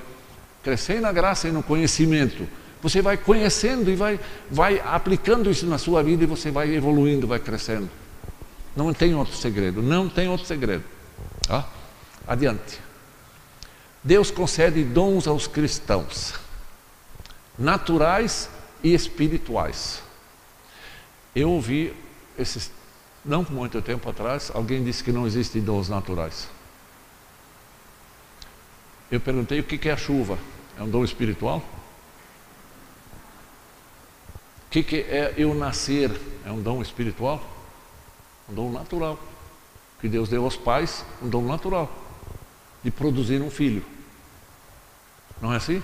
Crescer na graça e no conhecimento. Você vai conhecendo e vai, vai aplicando isso na sua vida e você vai evoluindo, vai crescendo. Não tem outro segredo, não tem outro segredo. Ah, adiante. Deus concede dons aos cristãos, naturais e espirituais. Eu ouvi, esses, não muito tempo atrás, alguém disse que não existem dons naturais. Eu perguntei o que é a chuva? É um dom espiritual? O que, que é eu nascer? É um dom espiritual? Um dom natural. Que Deus deu aos pais, um dom natural. De produzir um filho. Não é assim?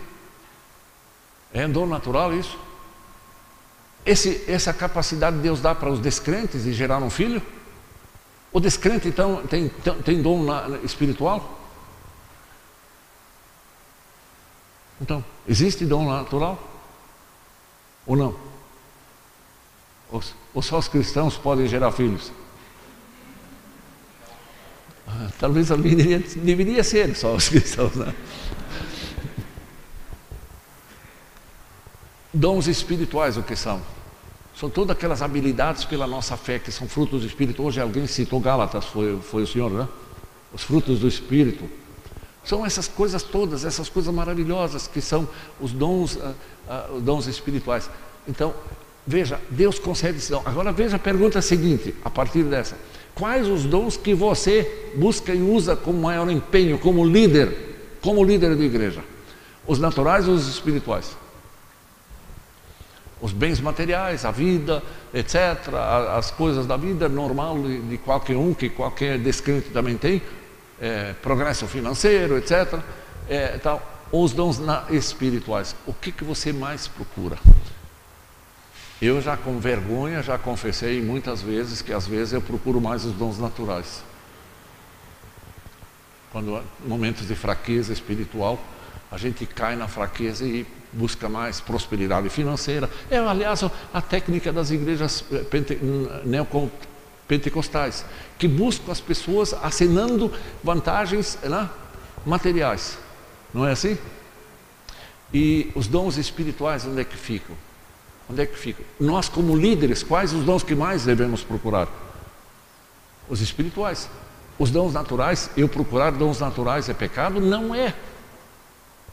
É um dom natural isso? Esse, essa capacidade Deus dá para os descrentes de gerar um filho? O descrente então tem, tem, dom na, espiritual? Então, existe dom natural? Ou não? Ou, ou só os cristãos podem gerar filhos? Ah, talvez deveria, deveria ser só os cristãos, né? Dons espirituais, o que são? São todas aquelas habilidades pela nossa fé, que são frutos do Espírito. Hoje alguém citou Gálatas, foi, foi o senhor, né? Os frutos do Espírito. São essas coisas todas, essas coisas maravilhosas que são os dons, uh, uh, dons espirituais. Então, veja, Deus concede esse dom. Agora veja a pergunta seguinte, a partir dessa. Quais os dons que você busca e usa com maior empenho, como líder, como líder da igreja? Os naturais ou os espirituais? os bens materiais, a vida, etc., as coisas da vida normal de qualquer um, que qualquer descrente também tem, é, progresso financeiro, etc., é, tal, os dons espirituais. O que, que você mais procura? Eu já com vergonha, já confessei muitas vezes que às vezes eu procuro mais os dons naturais. Quando momentos de fraqueza espiritual, a gente cai na fraqueza e busca mais prosperidade financeira. É, aliás, a técnica das igrejas eh, pente, neopentecostais, que buscam as pessoas assinando vantagens né, materiais. Não é assim? E os dons espirituais, onde é que ficam? Onde é que ficam? Nós, como líderes, quais os dons que mais devemos procurar? Os espirituais. Os dons naturais, eu procurar dons naturais é pecado? Não é.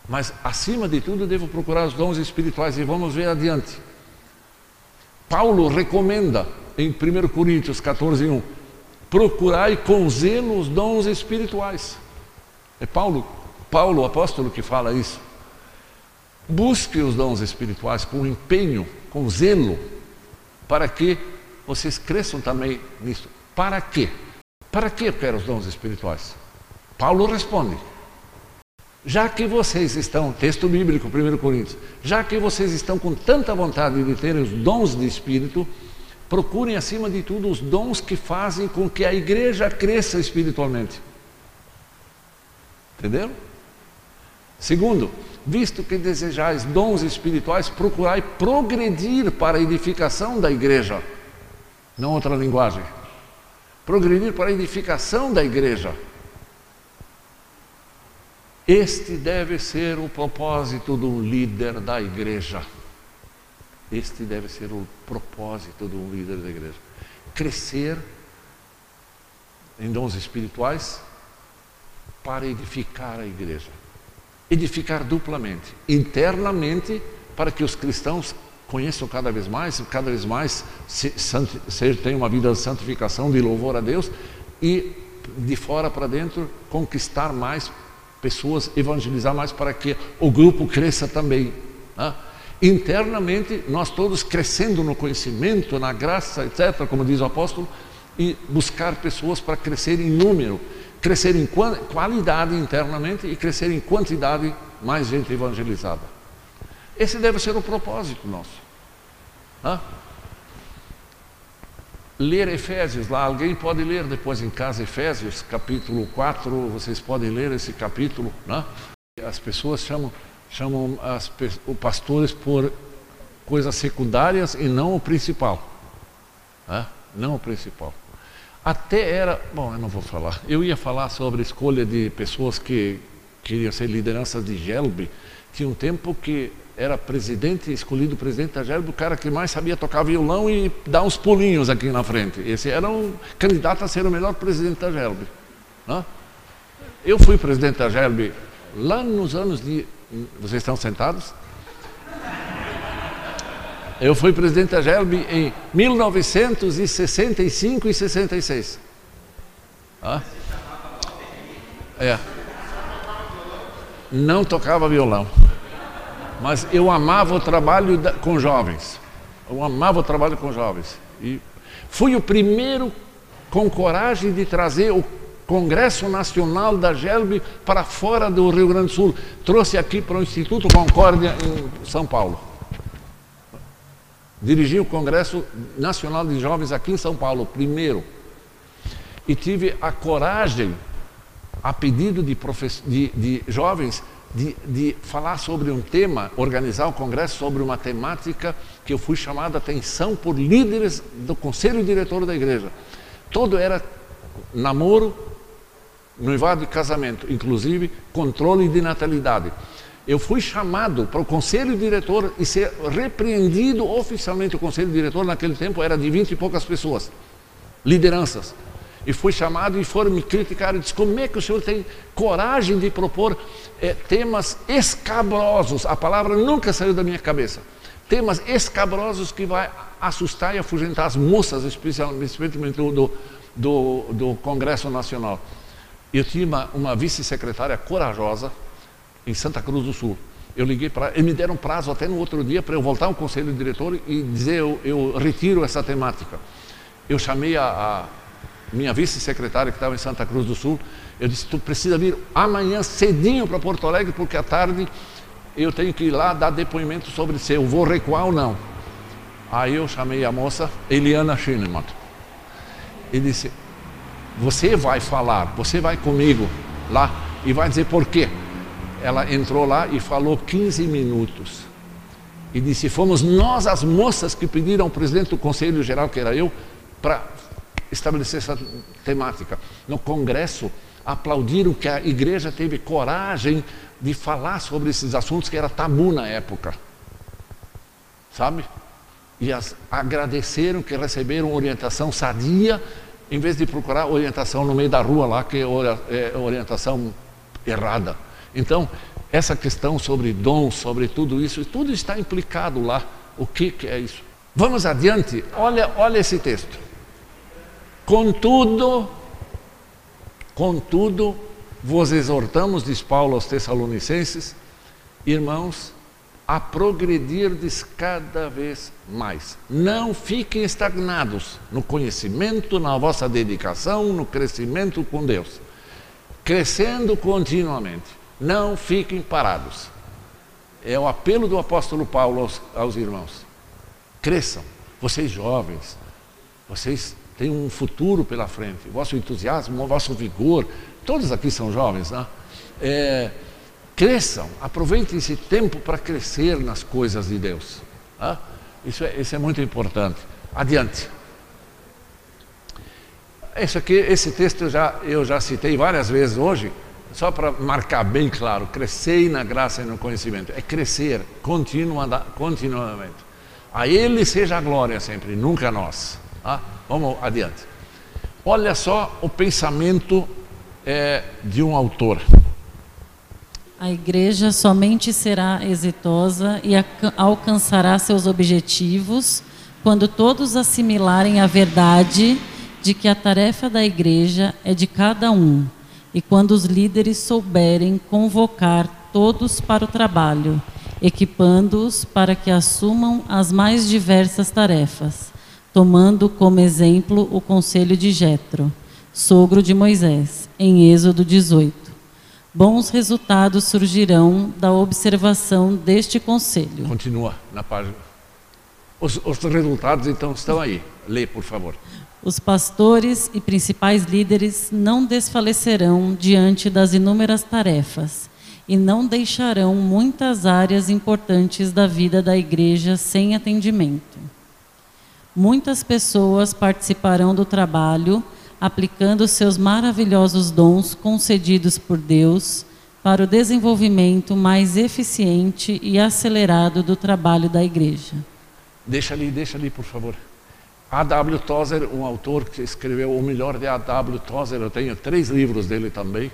Mas, acima de tudo, devo procurar os dons espirituais e vamos ver adiante. Paulo recomenda em 1 Coríntios 14, 1: procurai com zelo os dons espirituais. É Paulo, Paulo, apóstolo, que fala isso. Busque os dons espirituais com empenho, com zelo, para que vocês cresçam também nisso. Para quê? Para que eu quero os dons espirituais? Paulo responde: já que vocês estão, texto bíblico, 1 Coríntios, já que vocês estão com tanta vontade de ter os dons de Espírito, procurem acima de tudo os dons que fazem com que a igreja cresça espiritualmente. Entenderam? Segundo, visto que desejais dons espirituais, procurai progredir para a edificação da igreja. Não outra linguagem. Progredir para a edificação da igreja. Este deve ser o propósito do líder da igreja. Este deve ser o propósito de um líder da igreja. Crescer em dons espirituais para edificar a igreja. Edificar duplamente, internamente, para que os cristãos conheçam cada vez mais, cada vez mais se, se, tenham uma vida de santificação, de louvor a Deus, e de fora para dentro conquistar mais pessoas, evangelizar mais para que o grupo cresça também. Né? Internamente, nós todos crescendo no conhecimento, na graça, etc., como diz o apóstolo, e buscar pessoas para crescer em número, crescer em qualidade internamente e crescer em quantidade, mais gente evangelizada. Esse deve ser o propósito nosso. Né? ler Efésios lá. Alguém pode ler depois em casa Efésios, capítulo 4, vocês podem ler esse capítulo. Né? As pessoas chamam, chamam as, os pastores por coisas secundárias e não o principal. Não o principal. Até era, bom, eu não vou falar. Eu ia falar sobre a escolha de pessoas que queriam ser lideranças de Gelbe. Tinha um tempo que era presidente, escolhido presidente da GERB, o cara que mais sabia tocar violão e dar uns pulinhos aqui na frente. Esse era um candidato a ser o melhor presidente da GERB. Né? Eu fui presidente da GERB lá nos anos de. Vocês estão sentados? Eu fui presidente da GERB em 1965 e 66. Ah? É. Não tocava violão mas eu amava o trabalho da, com jovens. Eu amava o trabalho com jovens. E fui o primeiro com coragem de trazer o Congresso Nacional da GELB para fora do Rio Grande do Sul. Trouxe aqui para o Instituto Concórdia em São Paulo. Dirigi o Congresso Nacional de Jovens aqui em São Paulo, primeiro. E tive a coragem, a pedido de, de, de jovens, de, de, falar sobre um tema, organizar um congresso sobre uma temática que eu fui chamado a atenção por líderes do conselho diretor da igreja. Todo era namoro, noivado e casamento, inclusive controle de natalidade. Eu fui chamado para o conselho diretor e ser repreendido oficialmente. O conselho diretor. Naquele tempo era de vinte e poucas pessoas, lideranças. E fui chamado e foram me criticar. E disse como é que o senhor tem coragem de propor é, temas escabrosos? A palavra nunca saiu da minha cabeça. Temas escabrosos que vai assustar e afugentar as moças especialmente do, do, do Congresso Nacional. Eu tinha uma, uma vice-secretária corajosa em Santa Cruz do Sul eu liguei para e me deram prazo até no outro dia para eu voltar ao conselho diretor e dizer eu, eu retiro essa temática eu chamei a, a minha vice-secretária que estava em Santa Cruz do Sul, eu disse, tu precisa vir amanhã cedinho para Porto Alegre, porque à tarde eu tenho que ir lá dar depoimento sobre se eu vou recuar ou não. Aí eu chamei a moça, Eliana Schinemann, e disse, você vai falar, você vai comigo lá e vai dizer por quê. Ela entrou lá e falou 15 minutos. E disse, fomos nós as moças que pediram ao presidente do Conselho Geral, que era eu, para estabelecer essa temática. No Congresso, aplaudiram que a igreja teve coragem de falar sobre esses assuntos que era tabu na época. Sabe? E as, agradeceram que receberam orientação sadia, em vez de procurar orientação no meio da rua lá, que é, é orientação errada. Então, essa questão sobre dons, sobre tudo isso, tudo está implicado lá. O que, que é isso? Vamos adiante, olha, olha esse texto. Contudo, contudo, vos exortamos, diz Paulo aos Tessalonicenses, irmãos, a progredirdes cada vez mais. Não fiquem estagnados no conhecimento, na vossa dedicação, no crescimento com Deus. Crescendo continuamente. Não fiquem parados. É o apelo do apóstolo Paulo aos, aos irmãos. Cresçam, vocês jovens, vocês tem um futuro pela frente. O vosso entusiasmo, o vosso vigor, todos aqui são jovens, né? É, cresçam, aproveitem esse tempo para crescer nas coisas de Deus. Né? Isso, é, isso é muito importante. Adiante. Esse, aqui, esse texto eu já, eu já citei várias vezes hoje, só para marcar bem claro: crescei na graça e no conhecimento. É crescer continuamente. A Ele seja a glória sempre, nunca a nós. Tá? Vamos adiante. Olha só o pensamento é, de um autor. A igreja somente será exitosa e alcançará seus objetivos quando todos assimilarem a verdade de que a tarefa da igreja é de cada um e quando os líderes souberem convocar todos para o trabalho, equipando-os para que assumam as mais diversas tarefas tomando como exemplo o conselho de Jetro, sogro de Moisés, em Êxodo 18. Bons resultados surgirão da observação deste conselho. Continua na página. Os, os resultados então estão aí. Lê, por favor. Os pastores e principais líderes não desfalecerão diante das inúmeras tarefas e não deixarão muitas áreas importantes da vida da igreja sem atendimento. Muitas pessoas participarão do trabalho, aplicando seus maravilhosos dons concedidos por Deus para o desenvolvimento mais eficiente e acelerado do trabalho da igreja. Deixa ali, deixa ali, por favor. A.W. Tozer, um autor que escreveu o melhor de A.W. Tozer, eu tenho três livros dele também,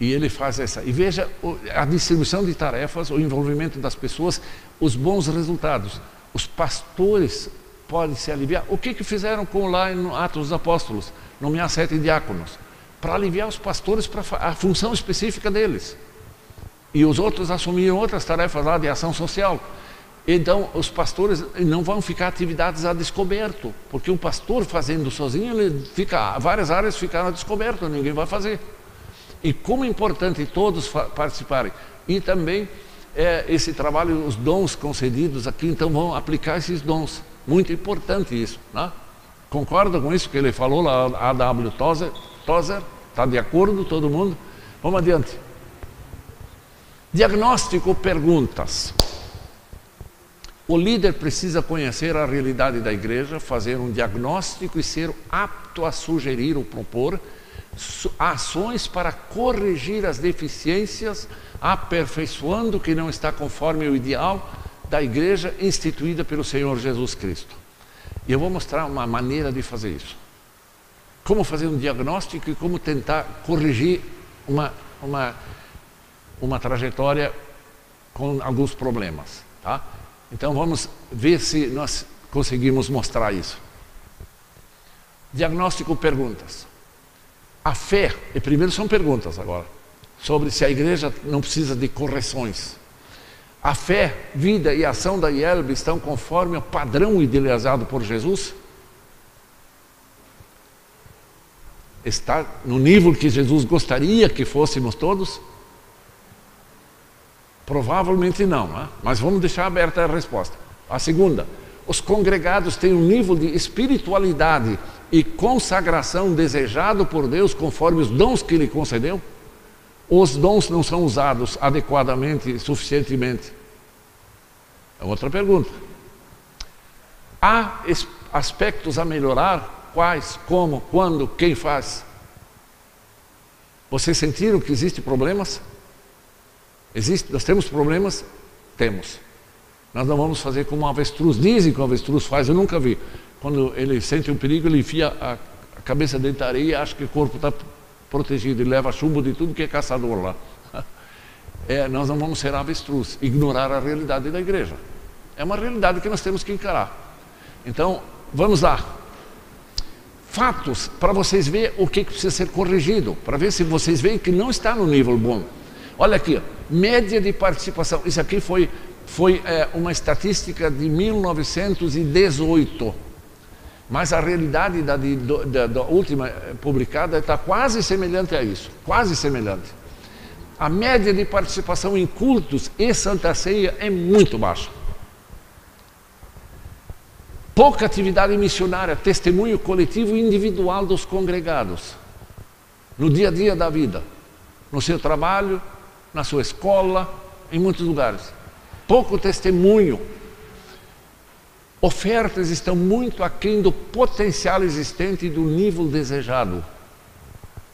e ele faz essa. E veja a distribuição de tarefas, o envolvimento das pessoas, os bons resultados. Os pastores podem se aliviar. O que, que fizeram com lá em Atos dos Apóstolos? Nomear sete diáconos. Para aliviar os pastores para a função específica deles. E os outros assumiram outras tarefas lá de ação social. Então, os pastores não vão ficar atividades a descoberto, porque um pastor fazendo sozinho, ele fica, várias áreas ficaram a descoberto, ninguém vai fazer. E como é importante todos participarem. E também é, esse trabalho, os dons concedidos aqui, então vão aplicar esses dons. Muito importante isso. Né? Concorda com isso que ele falou lá, A.W. Tozer? Tozer? Está de acordo todo mundo? Vamos adiante. Diagnóstico perguntas. O líder precisa conhecer a realidade da igreja, fazer um diagnóstico e ser apto a sugerir ou propor ações para corrigir as deficiências, aperfeiçoando o que não está conforme o ideal da igreja instituída pelo Senhor Jesus Cristo. E eu vou mostrar uma maneira de fazer isso. Como fazer um diagnóstico e como tentar corrigir uma, uma, uma trajetória com alguns problemas. Tá? Então vamos ver se nós conseguimos mostrar isso. Diagnóstico perguntas. A fé, e primeiro são perguntas agora, sobre se a igreja não precisa de correções. A fé, vida e ação da IELB estão conforme o padrão idealizado por Jesus? Está no nível que Jesus gostaria que fôssemos todos? Provavelmente não, né? mas vamos deixar aberta a resposta. A segunda, os congregados têm um nível de espiritualidade e consagração desejado por Deus conforme os dons que Ele concedeu? Os dons não são usados adequadamente, suficientemente? É outra pergunta. Há aspectos a melhorar? Quais, como, quando, quem faz? Vocês sentiram que existem problemas? Existe, nós temos problemas? Temos. Nós não vamos fazer como um avestruz. Dizem que o avestruz faz, eu nunca vi. Quando ele sente um perigo, ele enfia a, a cabeça dentro da areia e acha que o corpo está protegido. Ele leva chumbo de tudo que é caçador lá. É, nós não vamos ser avestruz, ignorar a realidade da igreja. É uma realidade que nós temos que encarar. Então, vamos lá. Fatos para vocês verem o que precisa ser corrigido, para ver se vocês veem que não está no nível bom. Olha aqui, média de participação. Isso aqui foi, foi é, uma estatística de 1918. Mas a realidade da, de, da, da última é, publicada está quase semelhante a isso. Quase semelhante. A média de participação em cultos e Santa Ceia é muito baixa. Pouca atividade missionária, testemunho coletivo e individual dos congregados. No dia a dia da vida. No seu trabalho, na sua escola, em muitos lugares. Pouco testemunho. Ofertas estão muito aquém do potencial existente e do nível desejado.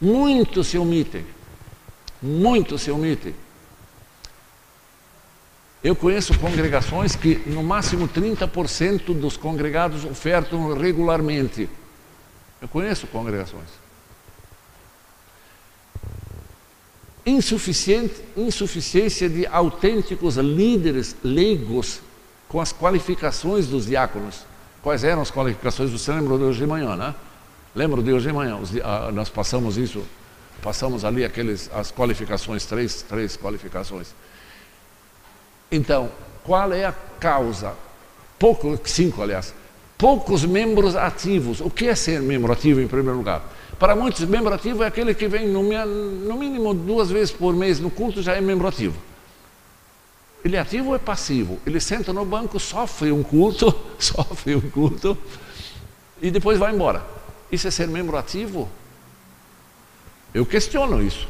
Muitos se omitem. Muitos se omitem. Eu conheço congregações que no máximo 30% dos congregados ofertam regularmente. Eu conheço congregações. Insuficiência de autênticos líderes leigos com as qualificações dos diáconos. Quais eram as qualificações? Você lembra de hoje de manhã, né? Lembra de hoje de manhã? Ah, nós passamos isso, passamos ali aqueles, as qualificações, três, três qualificações. Então, qual é a causa? Pouco, cinco, aliás. Poucos membros ativos. O que é ser membro ativo em primeiro lugar? Para muitos, membro ativo é aquele que vem no, no mínimo duas vezes por mês no culto, já é membro ativo. Ele é ativo ou é passivo? Ele senta no banco, sofre um culto, sofre um culto e depois vai embora. Isso é ser membro ativo? Eu questiono isso.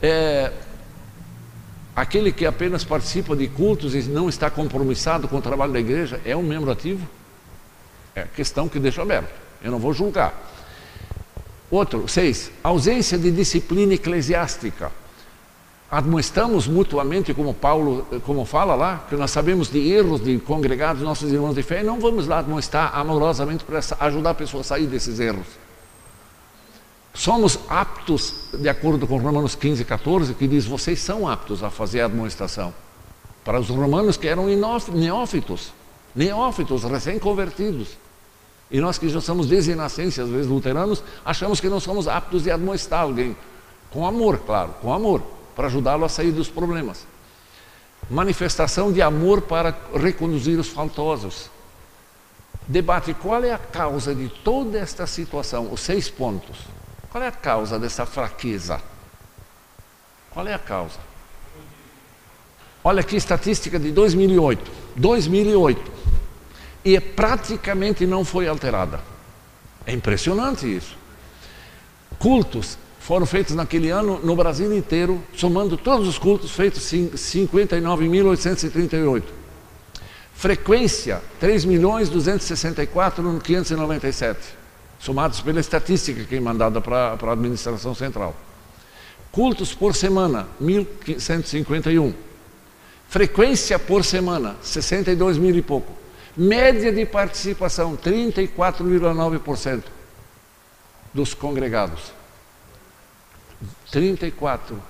É, aquele que apenas participa de cultos e não está compromissado com o trabalho da igreja é um membro ativo? É questão que deixo aberto. Eu não vou julgar. Outro, seis, ausência de disciplina eclesiástica. Admoestamos mutuamente, como Paulo como fala lá, que nós sabemos de erros de congregados, nossos irmãos de fé, e não vamos lá admoestar amorosamente para ajudar a pessoa a sair desses erros. Somos aptos, de acordo com Romanos 15, 14, que diz: vocês são aptos a fazer a administração. Para os romanos que eram neófitos, neófitos, recém-convertidos. E nós que já somos desde nascença, às vezes luteranos, achamos que não somos aptos de admoestar alguém. Com amor, claro, com amor, para ajudá-lo a sair dos problemas. Manifestação de amor para reconduzir os faltosos. Debate qual é a causa de toda esta situação, os seis pontos. Qual é a causa dessa fraqueza? Qual é a causa? Olha aqui estatística de 2008. 2008. E praticamente não foi alterada. É impressionante isso. Cultos foram feitos naquele ano no Brasil inteiro, somando todos os cultos feitos 59.838. Frequência 3.264.597 somados pela estatística que é mandada para a administração central. Cultos por semana, 1.151. Frequência por semana, 62 mil e pouco. Média de participação, 34,9% dos congregados. 34%.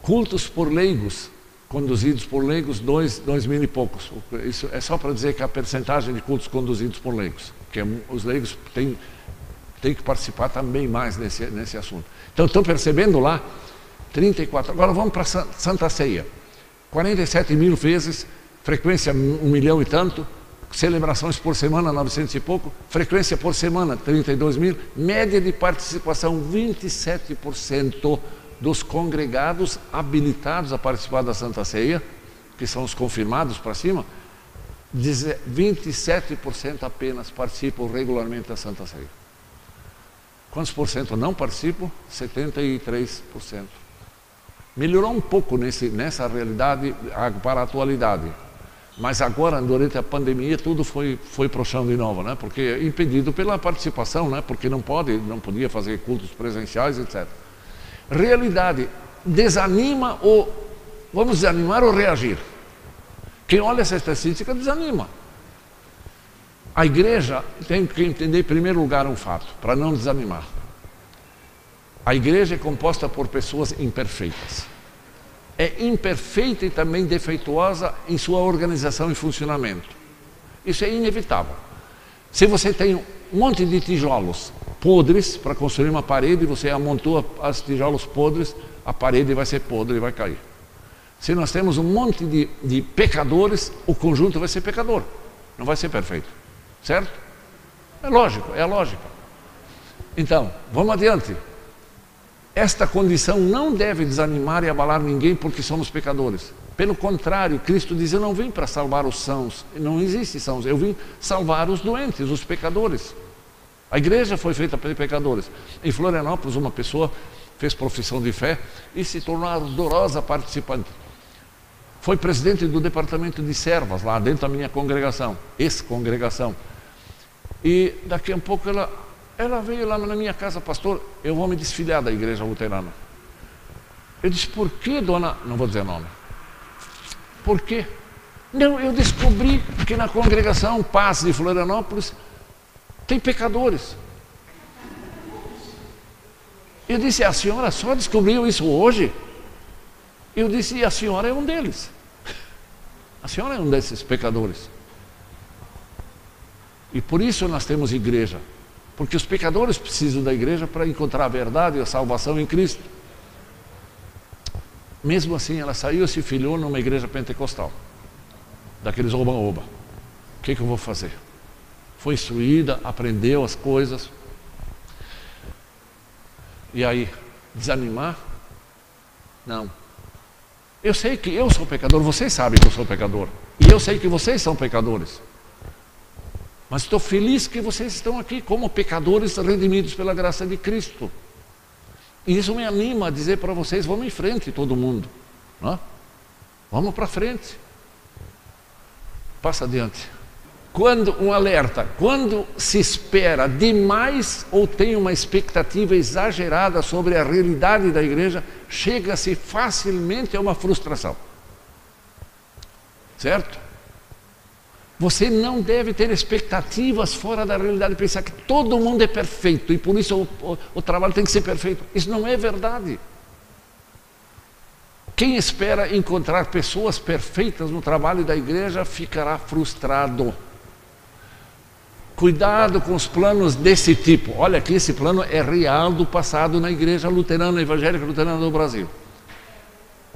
Cultos por leigos, conduzidos por leigos, dois, dois mil e poucos. Isso é só para dizer que a percentagem de cultos conduzidos por leigos, que é os leigos têm, têm que participar também mais nesse, nesse assunto. Então, estão percebendo lá? 34. Agora vamos para Santa Ceia. 47 mil vezes, frequência um milhão e tanto, celebrações por semana, 900 e pouco, frequência por semana, 32 mil, média de participação, 27% dos congregados habilitados a participar da Santa Ceia, que são os confirmados para cima, 27% apenas participam regularmente da Santa Ceia. Quantos por cento não participam? 73%. Melhorou um pouco nesse, nessa realidade para a atualidade. Mas agora, durante a pandemia, tudo foi, foi para o chão de novo, né? porque é impedido pela participação, né? porque não pode, não podia fazer cultos presenciais, etc realidade desanima ou vamos desanimar ou reagir. Quem olha essa estatística desanima. A igreja tem que entender em primeiro lugar um fato, para não desanimar. A igreja é composta por pessoas imperfeitas. É imperfeita e também defeituosa em sua organização e funcionamento. Isso é inevitável. Se você tem um monte de tijolos podres para construir uma parede, você amontoa os tijolos podres, a parede vai ser podre e vai cair. Se nós temos um monte de, de pecadores, o conjunto vai ser pecador, não vai ser perfeito. Certo? É lógico, é a lógica. Então, vamos adiante. Esta condição não deve desanimar e abalar ninguém porque somos pecadores. Pelo contrário, Cristo diz: Eu não vim para salvar os sãos, não existe sãos, eu vim salvar os doentes, os pecadores. A igreja foi feita por pecadores. Em Florianópolis, uma pessoa fez profissão de fé e se tornou ardorosa participante. Foi presidente do departamento de servas lá dentro da minha congregação, ex-congregação. E daqui a pouco ela, ela veio lá na minha casa, pastor, eu vou me desfiliar da igreja luterana. Eu disse, por que, dona? Não vou dizer nome. Por quê? Não, eu descobri que na congregação Paz de Florianópolis tem pecadores. Eu disse, a senhora só descobriu isso hoje? Eu disse, e a senhora é um deles. A senhora é um desses pecadores. E por isso nós temos igreja. Porque os pecadores precisam da igreja para encontrar a verdade e a salvação em Cristo. Mesmo assim, ela saiu e se filiou numa igreja pentecostal. Daqueles oba-oba. O que, que eu vou fazer? foi instruída, aprendeu as coisas. E aí, desanimar? Não. Eu sei que eu sou pecador, vocês sabem que eu sou pecador. E eu sei que vocês são pecadores. Mas estou feliz que vocês estão aqui como pecadores redimidos pela graça de Cristo. E isso me anima a dizer para vocês: vamos em frente, todo mundo. Não? É? Vamos para frente. Passa adiante. Quando um alerta, quando se espera demais ou tem uma expectativa exagerada sobre a realidade da igreja, chega-se facilmente a uma frustração. Certo? Você não deve ter expectativas fora da realidade, pensar que todo mundo é perfeito e por isso o, o, o trabalho tem que ser perfeito. Isso não é verdade. Quem espera encontrar pessoas perfeitas no trabalho da igreja ficará frustrado. Cuidado com os planos desse tipo. Olha aqui, esse plano é real do passado na igreja luterana, evangélica luterana do Brasil.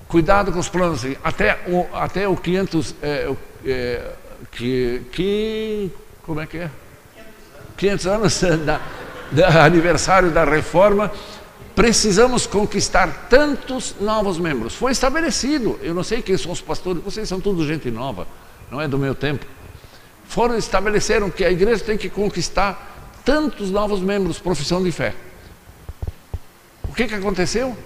Cuidado com os planos. Até o, até o 500, é, é, que, que, como é que é? 500 anos da, da aniversário da reforma, precisamos conquistar tantos novos membros. Foi estabelecido, eu não sei quem são os pastores, vocês são tudo gente nova, não é do meu tempo foram estabeleceram que a igreja tem que conquistar tantos novos membros, profissão de fé. O que, que aconteceu?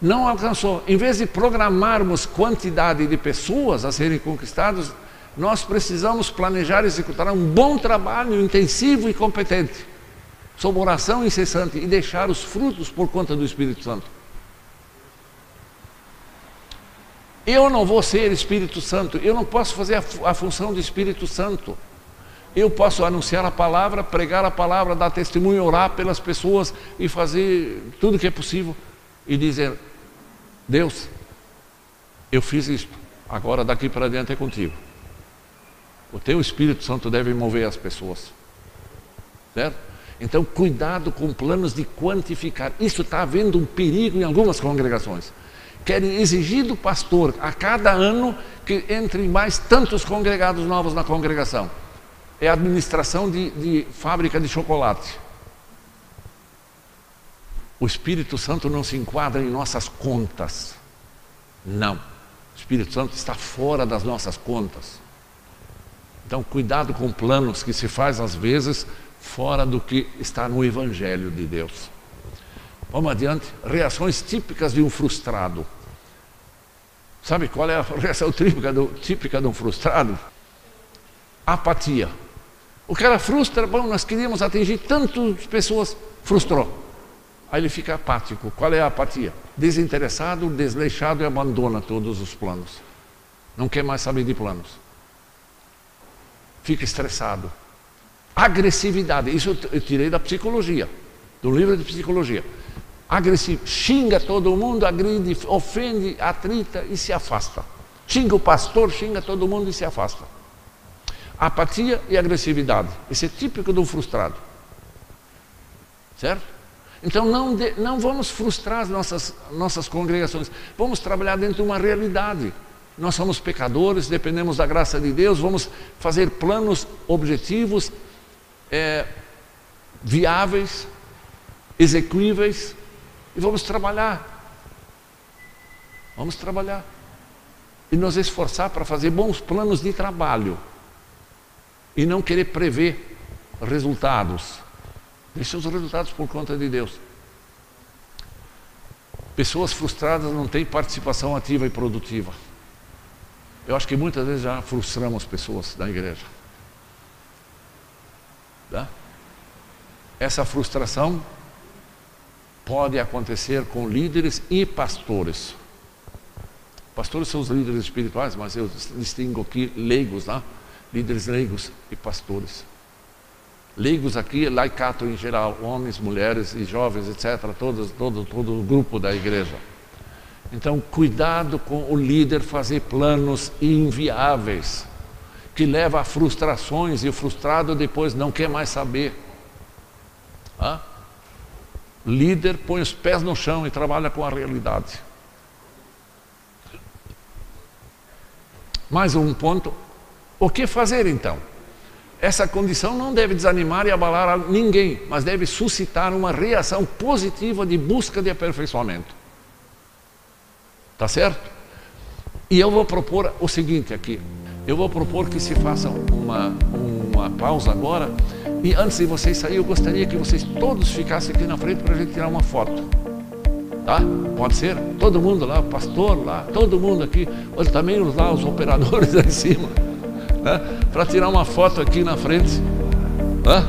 Não alcançou. Em vez de programarmos quantidade de pessoas a serem conquistadas, nós precisamos planejar e executar um bom trabalho intensivo e competente, sob oração incessante e deixar os frutos por conta do Espírito Santo. Eu não vou ser Espírito Santo, eu não posso fazer a, a função do Espírito Santo. Eu posso anunciar a palavra, pregar a palavra, dar testemunho, orar pelas pessoas e fazer tudo o que é possível e dizer: Deus, eu fiz isto, agora daqui para diante é contigo. O teu Espírito Santo deve mover as pessoas, certo? Então, cuidado com planos de quantificar. Isso está havendo um perigo em algumas congregações querem exigir do pastor a cada ano que entrem mais tantos congregados novos na congregação. É administração de, de fábrica de chocolate. O Espírito Santo não se enquadra em nossas contas. Não. O Espírito Santo está fora das nossas contas. Então, cuidado com planos que se faz às vezes fora do que está no Evangelho de Deus. Vamos adiante. Reações típicas de um frustrado. Sabe qual é a reação típica, do, típica de um frustrado? Apatia. O cara frustra, bom, nós queríamos atingir tantas pessoas, frustrou. Aí ele fica apático. Qual é a apatia? Desinteressado, desleixado e abandona todos os planos. Não quer mais saber de planos. Fica estressado. Agressividade, isso eu tirei da psicologia, do livro de psicologia agressivo, xinga todo mundo, agride, ofende, atrita e se afasta. Xinga o pastor, xinga todo mundo e se afasta. Apatia e agressividade. Isso é típico um frustrado. Certo? Então não, de, não vamos frustrar as nossas, nossas congregações. Vamos trabalhar dentro de uma realidade. Nós somos pecadores, dependemos da graça de Deus, vamos fazer planos objetivos, é, viáveis, execuíveis, e vamos trabalhar. Vamos trabalhar. E nos esforçar para fazer bons planos de trabalho. E não querer prever resultados. Deixa os resultados por conta de Deus. Pessoas frustradas não têm participação ativa e produtiva. Eu acho que muitas vezes já frustramos pessoas da igreja. Tá? Essa frustração pode acontecer com líderes e pastores. Pastores são os líderes espirituais, mas eu distingo aqui leigos, né? líderes leigos e pastores. Leigos aqui, laicato em geral, homens, mulheres e jovens, etc., todos, todo, todo o grupo da igreja. Então, cuidado com o líder fazer planos inviáveis, que leva a frustrações e o frustrado depois não quer mais saber. Ah? Líder põe os pés no chão e trabalha com a realidade. Mais um ponto. O que fazer então? Essa condição não deve desanimar e abalar ninguém, mas deve suscitar uma reação positiva de busca de aperfeiçoamento. Tá certo? E eu vou propor o seguinte aqui. Eu vou propor que se faça uma, um uma pausa agora. E antes de vocês saírem, eu gostaria que vocês todos ficassem aqui na frente para a gente tirar uma foto. Tá? Pode ser? Todo mundo lá, o pastor lá, todo mundo aqui, Olha, também lá os operadores lá em cima, né? para tirar uma foto aqui na frente. Né?